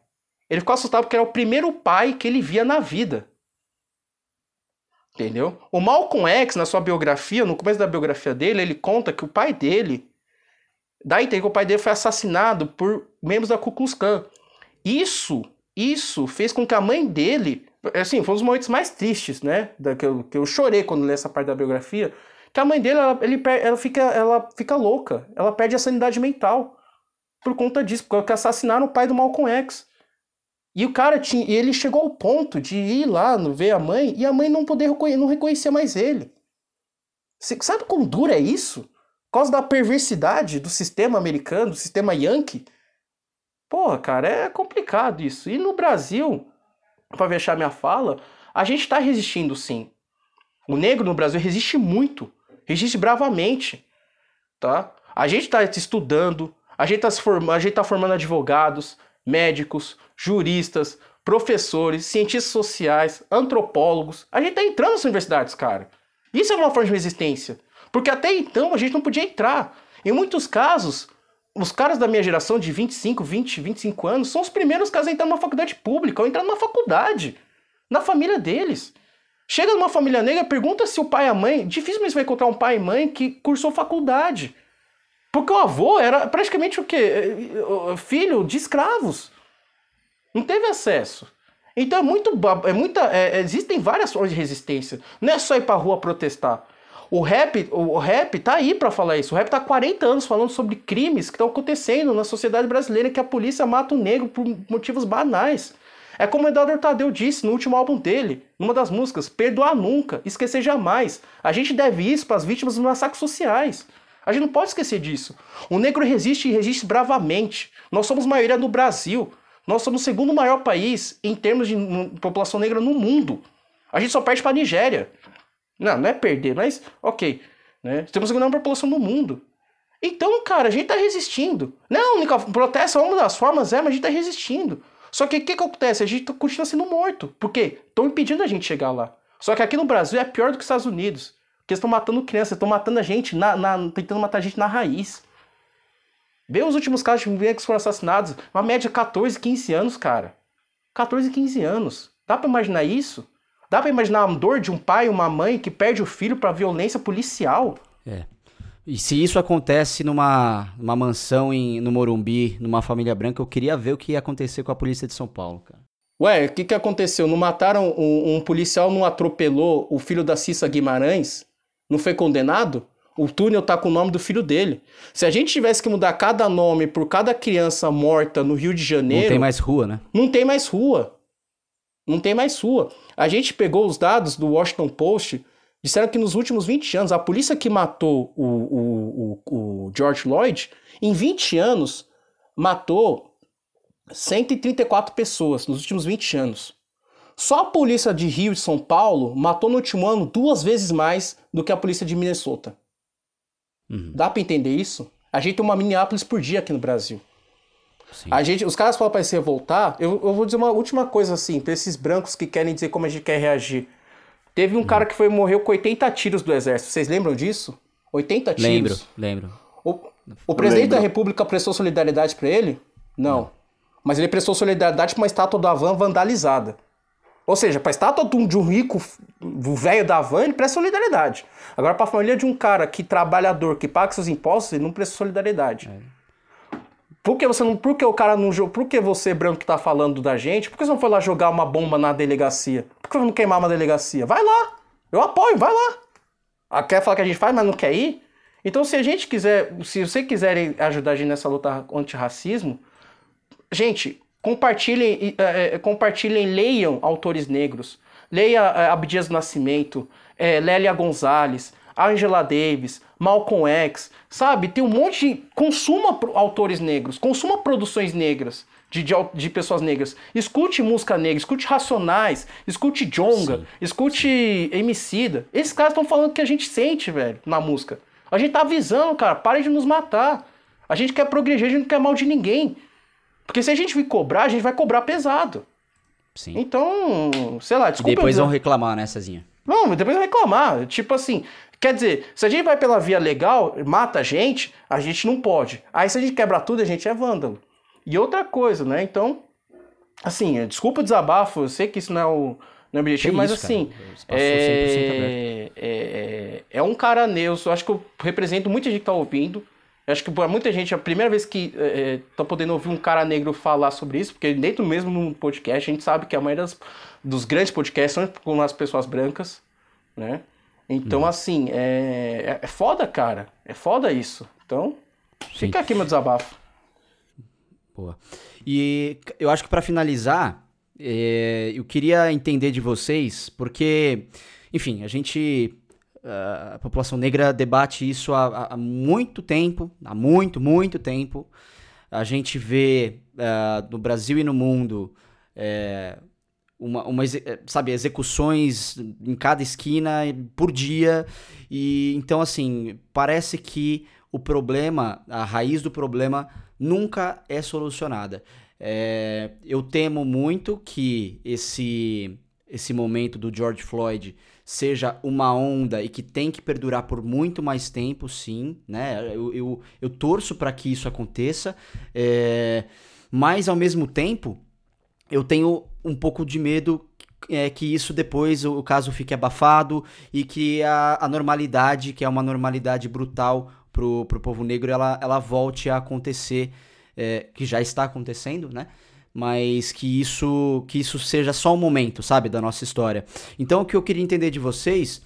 Ele ficou assustado porque era o primeiro pai que ele via na vida. Entendeu? O Malcolm X, na sua biografia, no começo da biografia dele, ele conta que o pai dele. Dá a que o pai dele foi assassinado por membros da Ku Klux Klan. Isso, isso fez com que a mãe dele. Assim, foi um dos momentos mais tristes, né? Da, que, eu, que eu chorei quando li essa parte da biografia. Que a mãe dele, ela, ele, ela, fica, ela fica louca. Ela perde a sanidade mental por conta disso, porque assassinaram o pai do Malcolm X. E o cara tinha, ele chegou ao ponto de ir lá no ver a mãe e a mãe não poder não reconhecer mais ele. Você sabe quão duro é isso? Por causa da perversidade do sistema americano, do sistema yankee. Porra, cara, é complicado isso. E no Brasil, para fechar minha fala, a gente está resistindo sim. O negro no Brasil resiste muito, resiste bravamente, tá? A gente está estudando, a gente está form tá formando advogados, médicos, juristas, professores, cientistas sociais, antropólogos. A gente está entrando nas universidades, cara. Isso é uma forma de resistência. Porque até então a gente não podia entrar. Em muitos casos, os caras da minha geração de 25, 20, 25 anos são os primeiros casos a entrar numa faculdade pública ou entrar numa faculdade. Na família deles. Chega numa família negra, pergunta se o pai e a mãe. Dificilmente você vai encontrar um pai e mãe que cursou faculdade. Porque o avô era praticamente o quê? É, é, filho de escravos. Não teve acesso. Então é muito. É muita, é, existem várias formas de resistência. Não é só ir pra rua protestar. O rap, o rap tá aí para falar isso. O rap tá há 40 anos falando sobre crimes que estão acontecendo na sociedade brasileira, que a polícia mata o negro por motivos banais. É como o Eduardo Tadeu disse no último álbum dele, numa das músicas, perdoar nunca, esquecer jamais. A gente deve isso para as vítimas dos massacres sociais. A gente não pode esquecer disso. O negro resiste e resiste bravamente. Nós somos maioria no Brasil. Nós somos o segundo maior país em termos de população negra no mundo. A gente só perde para a Nigéria. Não, não é perder, mas ok. Né? Temos a segunda maior população no mundo. Então, cara, a gente tá resistindo. Não, única protesto é uma das formas, é, mas a gente tá resistindo. Só que o que, que acontece? A gente continua sendo morto. Por quê? Estão impedindo a gente chegar lá. Só que aqui no Brasil é pior do que os Estados Unidos. Porque eles estão matando crianças, estão matando a gente, na, na, tentando matar a gente na raiz. Vê os últimos casos de negros que foram assassinados, uma média de 14, 15 anos, cara. 14, 15 anos. Dá para imaginar isso? Dá para imaginar a dor de um pai uma mãe que perde o filho para violência policial? É. E se isso acontece numa, numa mansão em, no Morumbi, numa família branca, eu queria ver o que ia acontecer com a polícia de São Paulo, cara. Ué, o que, que aconteceu? Não mataram um, um policial, não atropelou o filho da Cissa Guimarães? Não foi condenado? O túnel tá com o nome do filho dele. Se a gente tivesse que mudar cada nome por cada criança morta no Rio de Janeiro. Não tem mais rua, né? Não tem mais rua. Não tem mais rua. A gente pegou os dados do Washington Post, disseram que nos últimos 20 anos, a polícia que matou o, o, o, o George Lloyd, em 20 anos, matou 134 pessoas nos últimos 20 anos. Só a polícia de Rio e São Paulo matou no último ano duas vezes mais do que a polícia de Minnesota. Uhum. Dá para entender isso? A gente tem uma Minneapolis por dia aqui no Brasil. Sim. A gente, os caras falam para se revoltar. Eu, eu vou dizer uma última coisa assim, pra esses brancos que querem dizer como a gente quer reagir. Teve um hum. cara que foi morreu com 80 tiros do exército. Vocês lembram disso? 80 tiros. Lembro, lembro. O, o presidente lembro. da República prestou solidariedade para ele? Não. Não. Mas ele prestou solidariedade pra uma estátua da van vandalizada. Ou seja, pra estátua de um, um rico, o velho da van, ele presta solidariedade. Agora, pra família de um cara que trabalhador, que paga seus impostos, ele não presta solidariedade. É. Por que você não. Por que o cara não. Por que você, branco, que tá falando da gente, por que você não foi lá jogar uma bomba na delegacia? Por que você não queimar uma delegacia? Vai lá! Eu apoio, vai lá! Ah, quer falar que a gente faz, mas não quer ir? Então, se a gente quiser. Se você quiserem ajudar a gente nessa luta antirracismo, gente, compartilhem, é, compartilhem leiam autores negros. Leia é, Abdias do Nascimento, é, Lélia Gonzalez, Angela Davis, Malcolm X, sabe? Tem um monte de. Consuma autores negros, consuma produções negras. De, de, de, pessoas negras. Escute música negra, escute Racionais, escute Jonga, Sim. escute Emicida. Esses caras estão falando que a gente sente, velho, na música. A gente tá avisando, cara, parem de nos matar. A gente quer progredir, a gente não quer mal de ninguém. Porque se a gente vir cobrar, a gente vai cobrar pesado. Sim. Então, sei lá, desculpa. E depois vão reclamar, né, Cezinha? Não, depois vão reclamar. Tipo assim, quer dizer, se a gente vai pela via legal, mata a gente, a gente não pode. Aí se a gente quebra tudo, a gente é vândalo. E outra coisa, né? Então, assim, desculpa o desabafo, eu sei que isso não é o, não é objetivo, mas isso, assim. É, é, é, é, um cara neutro, acho que eu represento muita gente que tá ouvindo. Eu acho que para muita gente é a primeira vez que estão é, é podendo ouvir um cara negro falar sobre isso, porque dentro mesmo no podcast a gente sabe que a maioria das, dos grandes podcasts são com as pessoas brancas, né? Então, hum. assim, é, é, é foda, cara. É foda isso. Então, Sim. fica aqui meu desabafo. Boa. E eu acho que para finalizar, é, eu queria entender de vocês, porque, enfim, a gente a população negra debate isso há, há, muito tempo, há muito, muito tempo. A gente vê uh, no Brasil e no mundo é, uma, uma, sabe, execuções em cada esquina por dia. E então, assim, parece que o problema, a raiz do problema, nunca é solucionada. É, eu temo muito que esse, esse momento do George Floyd seja uma onda e que tem que perdurar por muito mais tempo, sim, né? Eu, eu, eu torço para que isso aconteça, é, mas ao mesmo tempo eu tenho um pouco de medo é, que isso depois o, caso fique abafado e que a, a normalidade, que é uma normalidade brutal pro, pro povo negro, ela, ela volte a acontecer, é, que já está acontecendo, né? Mas que isso que isso seja só um momento, sabe, da nossa história. Então, o que eu queria entender de vocês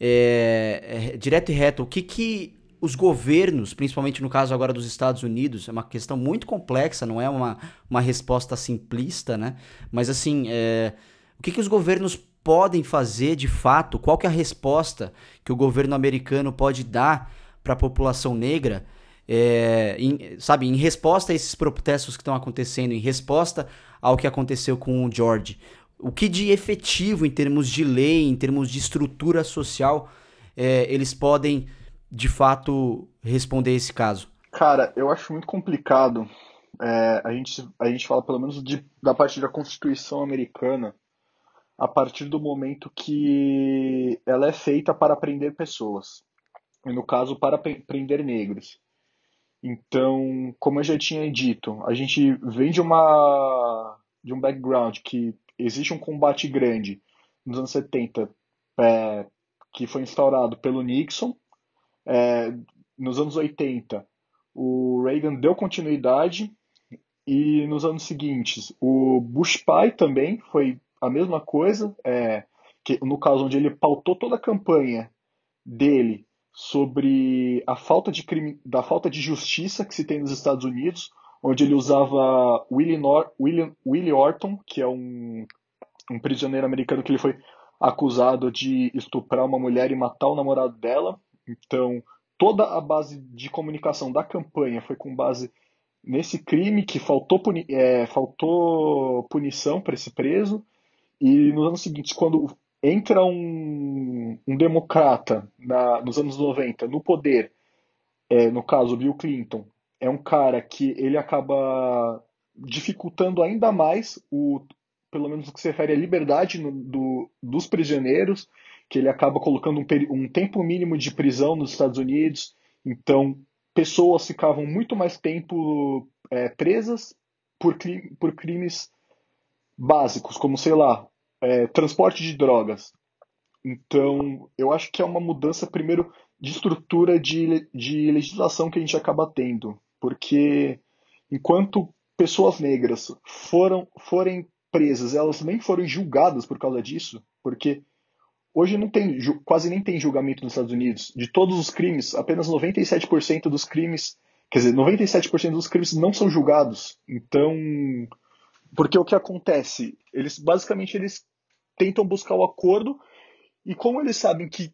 é, é, direto e reto, o que que os governos, principalmente no caso agora dos Estados Unidos, é uma questão muito complexa, não é uma, uma resposta simplista, né? Mas assim, é, o que que os governos podem fazer de fato? Qual que é a resposta que o governo americano pode dar para a população negra é, em, sabe, em resposta a esses protestos que estão acontecendo, em resposta ao que aconteceu com o George, o que de efetivo em termos de lei, em termos de estrutura social, é, eles podem de fato responder esse caso? Cara, eu acho muito complicado. É, a, gente, a gente fala pelo menos de, da parte da Constituição americana a partir do momento que ela é feita para prender pessoas. E no caso, para prender negros. Então, como eu já tinha dito, a gente vem de uma de um background que existe um combate grande nos anos 70 é, que foi instaurado pelo Nixon. É, nos anos 80, o Reagan deu continuidade e nos anos seguintes, o Bush pai também foi a mesma coisa, é, que no caso onde ele pautou toda a campanha dele sobre a falta de crime, da falta de justiça que se tem nos Estados Unidos, onde ele usava Willie, Nor William, Willie Orton, que é um, um prisioneiro americano que ele foi acusado de estuprar uma mulher e matar o namorado dela. Então, toda a base de comunicação da campanha foi com base nesse crime que faltou, puni é, faltou punição para esse preso. E nos anos seguintes, quando entra um, um democrata na, nos anos 90 no poder é, no caso Bill Clinton, é um cara que ele acaba dificultando ainda mais o, pelo menos no que se refere à liberdade no, do, dos prisioneiros, que ele acaba colocando um, um tempo mínimo de prisão nos Estados Unidos. Então, pessoas ficavam muito mais tempo é, presas por, por crimes básicos, como, sei lá, é, transporte de drogas. Então, eu acho que é uma mudança, primeiro, de estrutura de, de legislação que a gente acaba tendo. Porque enquanto pessoas negras foram, forem presas, elas nem foram julgadas por causa disso, porque hoje não tem, quase nem tem julgamento nos Estados Unidos. De todos os crimes, apenas 97% dos crimes, quer dizer, 97% dos crimes não são julgados. Então, porque o que acontece? Eles basicamente eles tentam buscar o acordo e como eles sabem que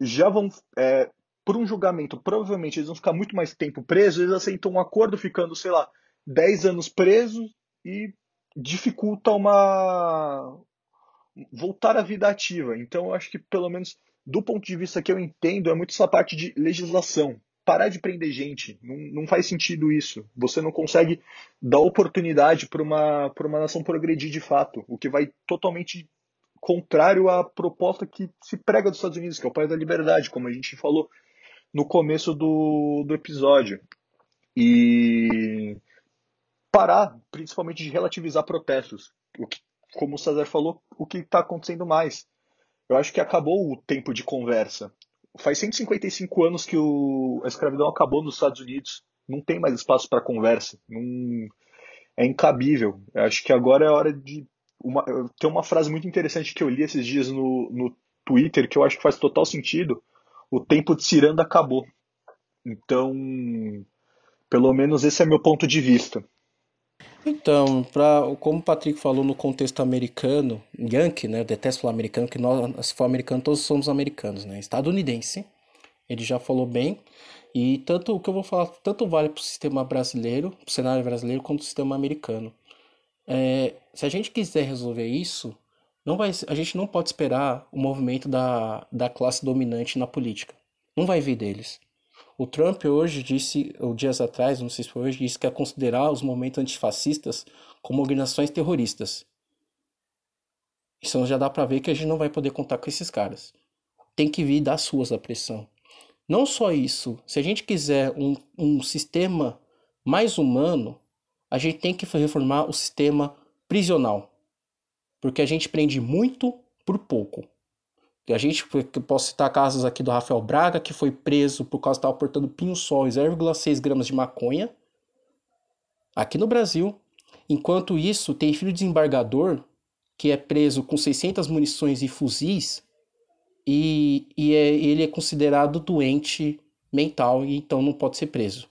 já vão é, por um julgamento, provavelmente eles vão ficar muito mais tempo presos, eles aceitam um acordo ficando, sei lá, 10 anos presos e dificulta uma voltar à vida ativa. Então eu acho que pelo menos do ponto de vista que eu entendo é muito essa parte de legislação. Parar de prender gente, não, não faz sentido isso. Você não consegue dar oportunidade para uma, uma nação progredir de fato, o que vai totalmente contrário à proposta que se prega dos Estados Unidos, que é o país da liberdade, como a gente falou no começo do, do episódio. E parar, principalmente, de relativizar protestos. O que, como o César falou, o que está acontecendo mais. Eu acho que acabou o tempo de conversa. Faz 155 anos que o, a escravidão acabou nos Estados Unidos. Não tem mais espaço para conversa. Não, é incabível. Eu acho que agora é hora de. Uma, tem uma frase muito interessante que eu li esses dias no, no Twitter que eu acho que faz total sentido. O tempo de ciranda acabou. Então, pelo menos esse é meu ponto de vista. Então, pra, como o Patrick falou no contexto americano, Yankee, né? Eu detesto falar americano, que nós, se for americano, todos somos americanos, né? Estadunidense, ele já falou bem. E tanto o que eu vou falar, tanto vale para o sistema brasileiro, para o cenário brasileiro, quanto o sistema americano. É, se a gente quiser resolver isso, não vai, a gente não pode esperar o movimento da, da classe dominante na política. Não vai vir deles. O Trump hoje disse, ou dias atrás, não sei se foi hoje, disse que ia considerar os movimentos antifascistas como organizações terroristas. Isso já dá para ver que a gente não vai poder contar com esses caras. Tem que vir das suas a pressão. Não só isso, se a gente quiser um, um sistema mais humano, a gente tem que reformar o sistema prisional. Porque a gente prende muito por pouco. A gente posso citar casos aqui do Rafael Braga, que foi preso por causa de estar portando pinho-sol e 0,6 gramas de maconha, aqui no Brasil. Enquanto isso, tem filho de desembargador que é preso com 600 munições e fuzis e, e é, ele é considerado doente mental e então não pode ser preso.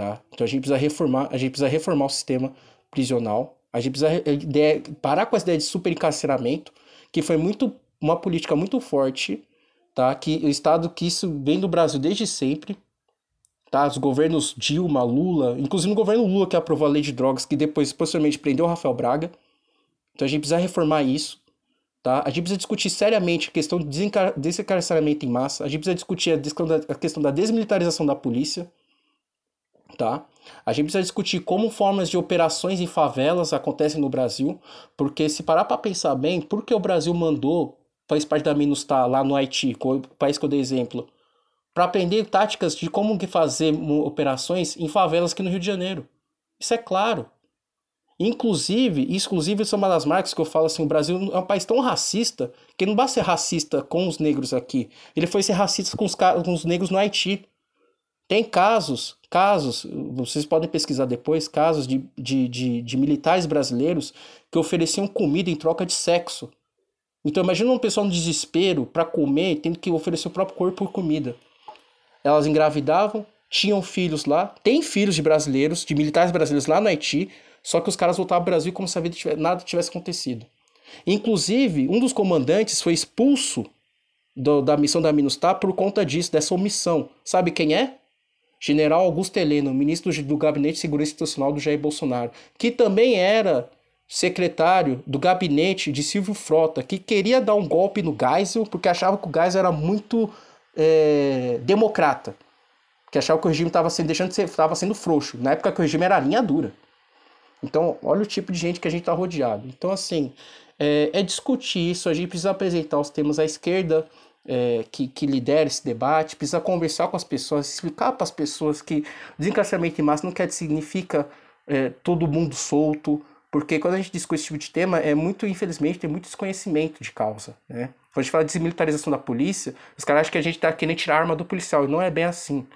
Tá? Então a gente precisa reformar, a gente precisa reformar o sistema prisional. A gente precisa ideia, parar com essa ideia de superencarceramento que foi muito uma política muito forte, tá? Que o Estado que isso vem do Brasil desde sempre, tá? Os governos Dilma, Lula, inclusive o governo Lula que aprovou a lei de drogas, que depois posteriormente prendeu o Rafael Braga. Então a gente precisa reformar isso, tá? A gente precisa discutir seriamente a questão do desencarceramento em massa, a gente precisa discutir a questão da, a questão da desmilitarização da polícia, tá? A gente precisa discutir como formas de operações em favelas acontecem no Brasil, porque se parar para pensar bem, por que o Brasil mandou faz parte da MINUSTAH lá no Haiti, o país que eu dei exemplo, para aprender táticas de como fazer operações em favelas aqui no Rio de Janeiro. Isso é claro. Inclusive, exclusive, isso é uma das marcas que eu falo assim, o Brasil é um país tão racista que não basta ser racista com os negros aqui. Ele foi ser racista com os, com os negros no Haiti. Tem casos, casos, vocês podem pesquisar depois, casos de, de, de, de militares brasileiros que ofereciam comida em troca de sexo. Então imagina uma pessoa no desespero para comer, tendo que oferecer o próprio corpo por comida. Elas engravidavam, tinham filhos lá, tem filhos de brasileiros, de militares brasileiros lá no Haiti, só que os caras voltavam ao Brasil como se a vida tivesse, nada tivesse acontecido. Inclusive, um dos comandantes foi expulso do, da missão da MINUSTAH por conta disso, dessa omissão. Sabe quem é? General Augusto Heleno, ministro do Gabinete de Segurança Institucional do Jair Bolsonaro, que também era secretário do gabinete de Silvio Frota, que queria dar um golpe no Geisel porque achava que o Geisel era muito é, democrata. que achavam que o regime estava sendo, deixando de sendo frouxo. Na época que o regime era linha dura. Então, olha o tipo de gente que a gente está rodeado. Então, assim, é, é, discutir isso, a gente precisa apresentar os temas à esquerda, é, que, que lidera esse debate, precisa conversar com as pessoas, explicar para as pessoas que desencarceramento em massa não quer significa é, todo mundo solto, porque quando a gente discute esse tipo de tema, é muito, infelizmente, tem muito desconhecimento de causa, né? Quando a gente fala de desmilitarização da polícia, os caras acham que a gente está querendo tirar a arma do policial, e não é bem assim.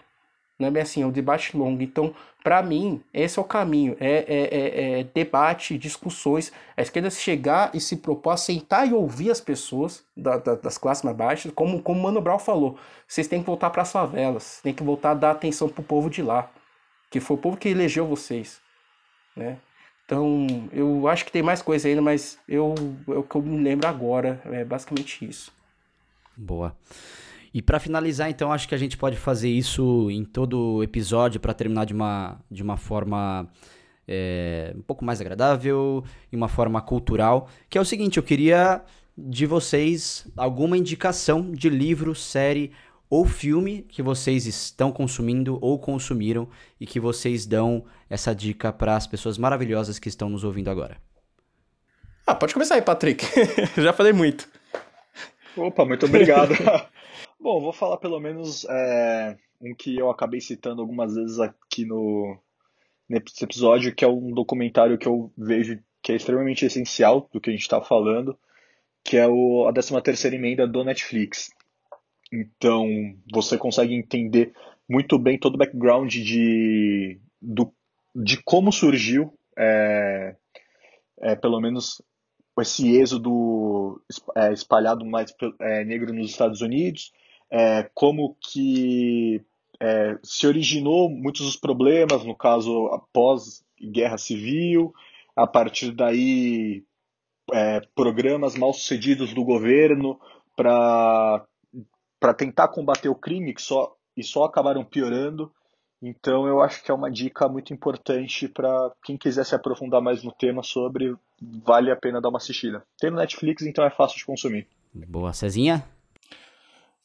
Não é bem assim, é um debate longo. Então, para mim, esse é o caminho. É, é, é, é, debate, discussões. A esquerda chegar e se propor a sentar e ouvir as pessoas da, da, das classes mais baixas. Como, como Mano Brown falou, vocês têm que voltar para as favelas. Tem que voltar a dar atenção pro povo de lá. Que foi o povo que elegeu vocês. Né? Então, eu acho que tem mais coisa ainda, mas eu, é o que eu me lembro agora. É basicamente isso. Boa. E para finalizar, então, acho que a gente pode fazer isso em todo episódio para terminar de uma, de uma forma é, um pouco mais agradável, e uma forma cultural. Que é o seguinte, eu queria de vocês alguma indicação de livro, série ou filme que vocês estão consumindo ou consumiram e que vocês dão essa dica para as pessoas maravilhosas que estão nos ouvindo agora. Ah, pode começar aí, Patrick. *laughs* Já falei muito. Opa, muito obrigado. *laughs* Bom, vou falar pelo menos é, um que eu acabei citando algumas vezes aqui no nesse episódio, que é um documentário que eu vejo que é extremamente essencial do que a gente está falando, que é o, a 13 terceira emenda do Netflix. Então, você consegue entender muito bem todo o background de, do, de como surgiu, é, é, pelo menos esse êxodo é, espalhado mais é, negro nos Estados Unidos, é, como que é, se originou muitos dos problemas, no caso após guerra civil, a partir daí é, programas mal sucedidos do governo para tentar combater o crime que só, e só acabaram piorando. Então eu acho que é uma dica muito importante para quem quiser se aprofundar mais no tema sobre, vale a pena dar uma assistida. Tem no Netflix, então é fácil de consumir. Boa, Cezinha?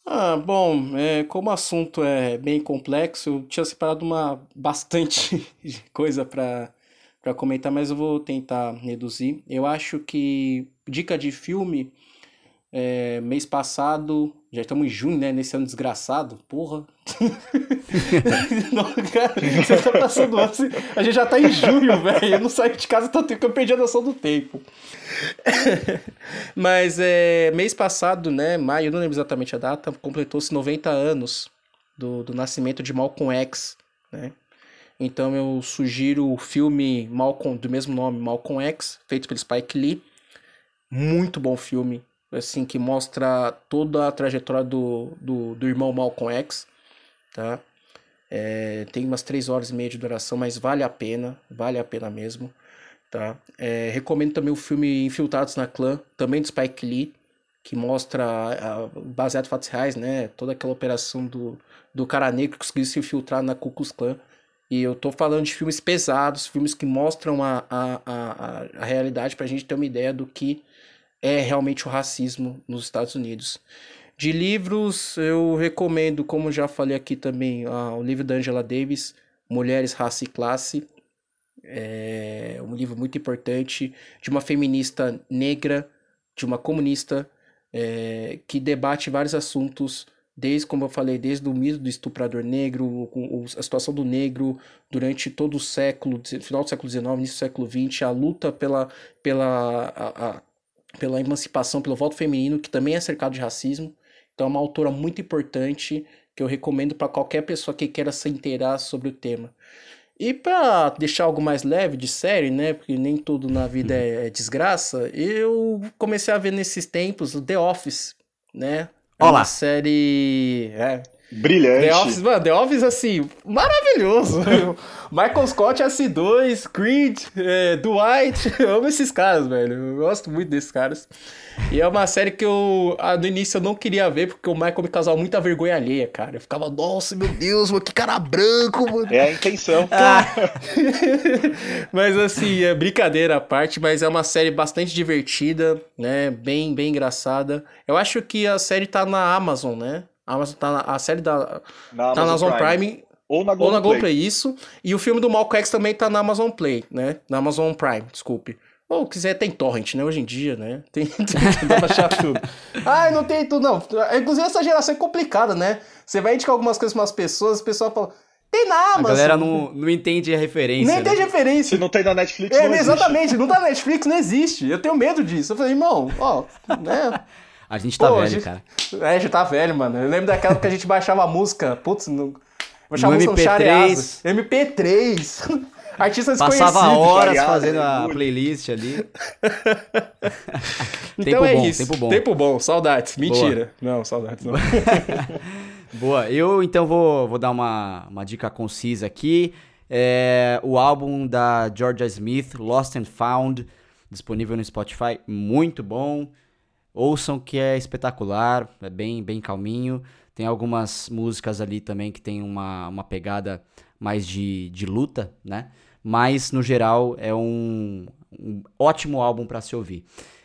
Ah, bom, é, como o assunto é bem complexo, eu tinha separado uma *laughs* bastante coisa para para comentar, mas eu vou tentar reduzir. Eu acho que dica de filme é, mês passado, já estamos em junho, né? Nesse ano desgraçado, porra. *laughs* não, cara, você tá passando assim, a gente já tá em junho, velho. Eu não saio de casa tanto tempo que eu perdi a noção do tempo. *laughs* Mas é, mês passado, né? Maio, não lembro exatamente a data, completou-se 90 anos do, do nascimento de Malcolm X, né? Então eu sugiro o filme Malcolm, do mesmo nome, Malcolm X, feito pelo Spike Lee. Muito bom filme, assim, que mostra toda a trajetória do, do, do irmão Malcolm X, tá? É, tem umas três horas e meia de duração, mas vale a pena, vale a pena mesmo, tá? É, recomendo também o filme Infiltrados na Clã, também do Spike Lee, que mostra, baseado em fatos reais, né? Toda aquela operação do, do cara negro que conseguiu se infiltrar na Ku Klux Klan. E eu tô falando de filmes pesados, filmes que mostram a, a, a, a realidade pra gente ter uma ideia do que é realmente o racismo nos Estados Unidos. De livros, eu recomendo, como já falei aqui também, o livro da Angela Davis, Mulheres, Raça e Classe. É um livro muito importante de uma feminista negra, de uma comunista, é, que debate vários assuntos, desde, como eu falei, desde o mito do estuprador negro, a situação do negro durante todo o século, final do século XIX, início do século XX, a luta pela, pela a pela emancipação, pelo voto feminino, que também é cercado de racismo. Então é uma autora muito importante que eu recomendo para qualquer pessoa que queira se inteirar sobre o tema. E para deixar algo mais leve de série, né? Porque nem tudo na vida é, é desgraça, eu comecei a ver nesses tempos o The Office, né? É Olá. uma série. É, Brilhante. The Office, mano, The Office, assim, maravilhoso. *laughs* Michael Scott, S2, Creed, é, Dwight, *laughs* eu amo esses caras, velho. Eu gosto muito desses caras. E é uma série que eu, ah, no início, eu não queria ver, porque o Michael me causava muita vergonha alheia, cara. Eu ficava, nossa, meu Deus, mano, que cara branco, mano. É a intenção. *laughs* Ah. mas, assim, é brincadeira à parte, mas é uma série bastante divertida, né? Bem, bem engraçada. Eu acho que a série tá na Amazon, né? A Amazon tá na, a série da Na tá na Amazon Amazon Prime. Ou na Ou Globoplay. na Globoplay, isso. E o filme do Malcolm X também tá na Amazon Play, né? Na Amazon Prime, desculpe. Ou quiser, tem torrent, né? Hoje em dia, né? *laughs* Tem, tem dá pra achar *laughs* tudo. Ai, não tem tudo, não. Inclusive, essa geração é complicada, né? Você vai indicar algumas coisas para as pessoas, o pessoal fala, tem na A Amazon. galera não, não entende a referência. Nem né? tem Se referência. não tem na Netflix, É, não existe. exatamente, não tá na Netflix, não existe. Eu tenho medo disso. Eu falei, irmão, ó, né? *laughs* A gente tá Pô, velho, a gente- cara. É, já tá velho, mano. Eu lembro daquela que a gente baixava a música, putz, no, baixava No a música no MP3. Chareasa. MP3. *laughs* Artista desconhecido. Passava horas Variado, fazendo a Muito. playlist ali. *laughs* Então Tempo é bom, isso. tempo bom. Tempo bom, saudades. Mentira. Não, saudades não. *laughs* Boa, eu então vou, vou dar uma, uma dica concisa aqui. É, o álbum da Georgia Smith, Lost and Found, disponível no Spotify, muito bom. Ouçam que é espetacular, é bem, bem calminho. Tem algumas músicas ali também que tem uma, uma pegada mais de, de luta, né? Mas no geral é um, um ótimo álbum para se ouvir.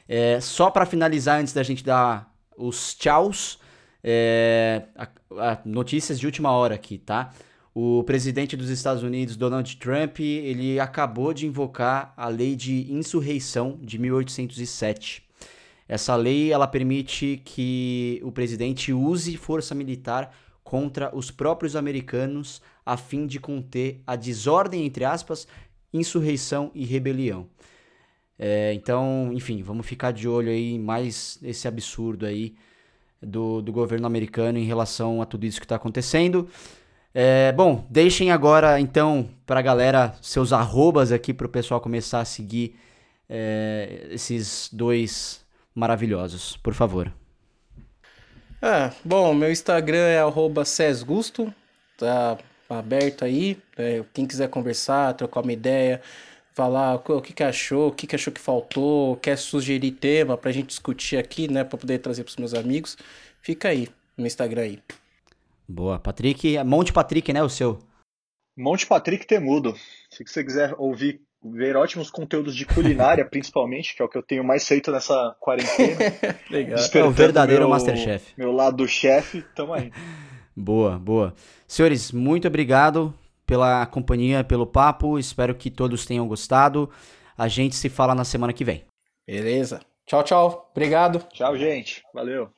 É, só para finalizar, antes da gente dar os tchauz, é, a- a- notícias de última hora aqui, tá? O presidente dos Estados Unidos, Donald Trump, ele acabou de invocar a lei de insurreição de 1807. Essa lei ela permite que o presidente use força militar contra os próprios americanos a fim de conter a desordem, entre aspas, insurreição e rebelião. É, então, enfim, vamos ficar de olho aí mais esse absurdo aí do, do governo americano em relação a tudo isso que está acontecendo. É, bom, deixem agora então para a galera seus arrobas aqui para o pessoal começar a seguir é, esses dois maravilhosos, por favor. Ah, bom, meu Instagram é arroba Cesgusto, tá aberto aí. é, quem quiser conversar, trocar uma ideia, falar o que, que achou, o que, que achou que faltou, quer sugerir tema pra gente discutir aqui, né? Pra poder trazer pros meus amigos, fica aí no Instagram aí. Boa, Patrick, Monte Patrick, né, o seu? Monte Patrick Temudo. Se você quiser ouvir, ver ótimos conteúdos de culinária, *laughs* principalmente, que é o que eu tenho mais feito nessa quarentena. *laughs* Legal. despertando verdadeiro meu- Masterchef. Meu lado do chefe, tamo aí. *laughs* Boa, boa. Senhores, muito obrigado pela companhia, pelo papo. Espero que todos tenham gostado. A gente se fala na semana que vem. Beleza. Tchau, tchau. Obrigado. Tchau, gente. Valeu.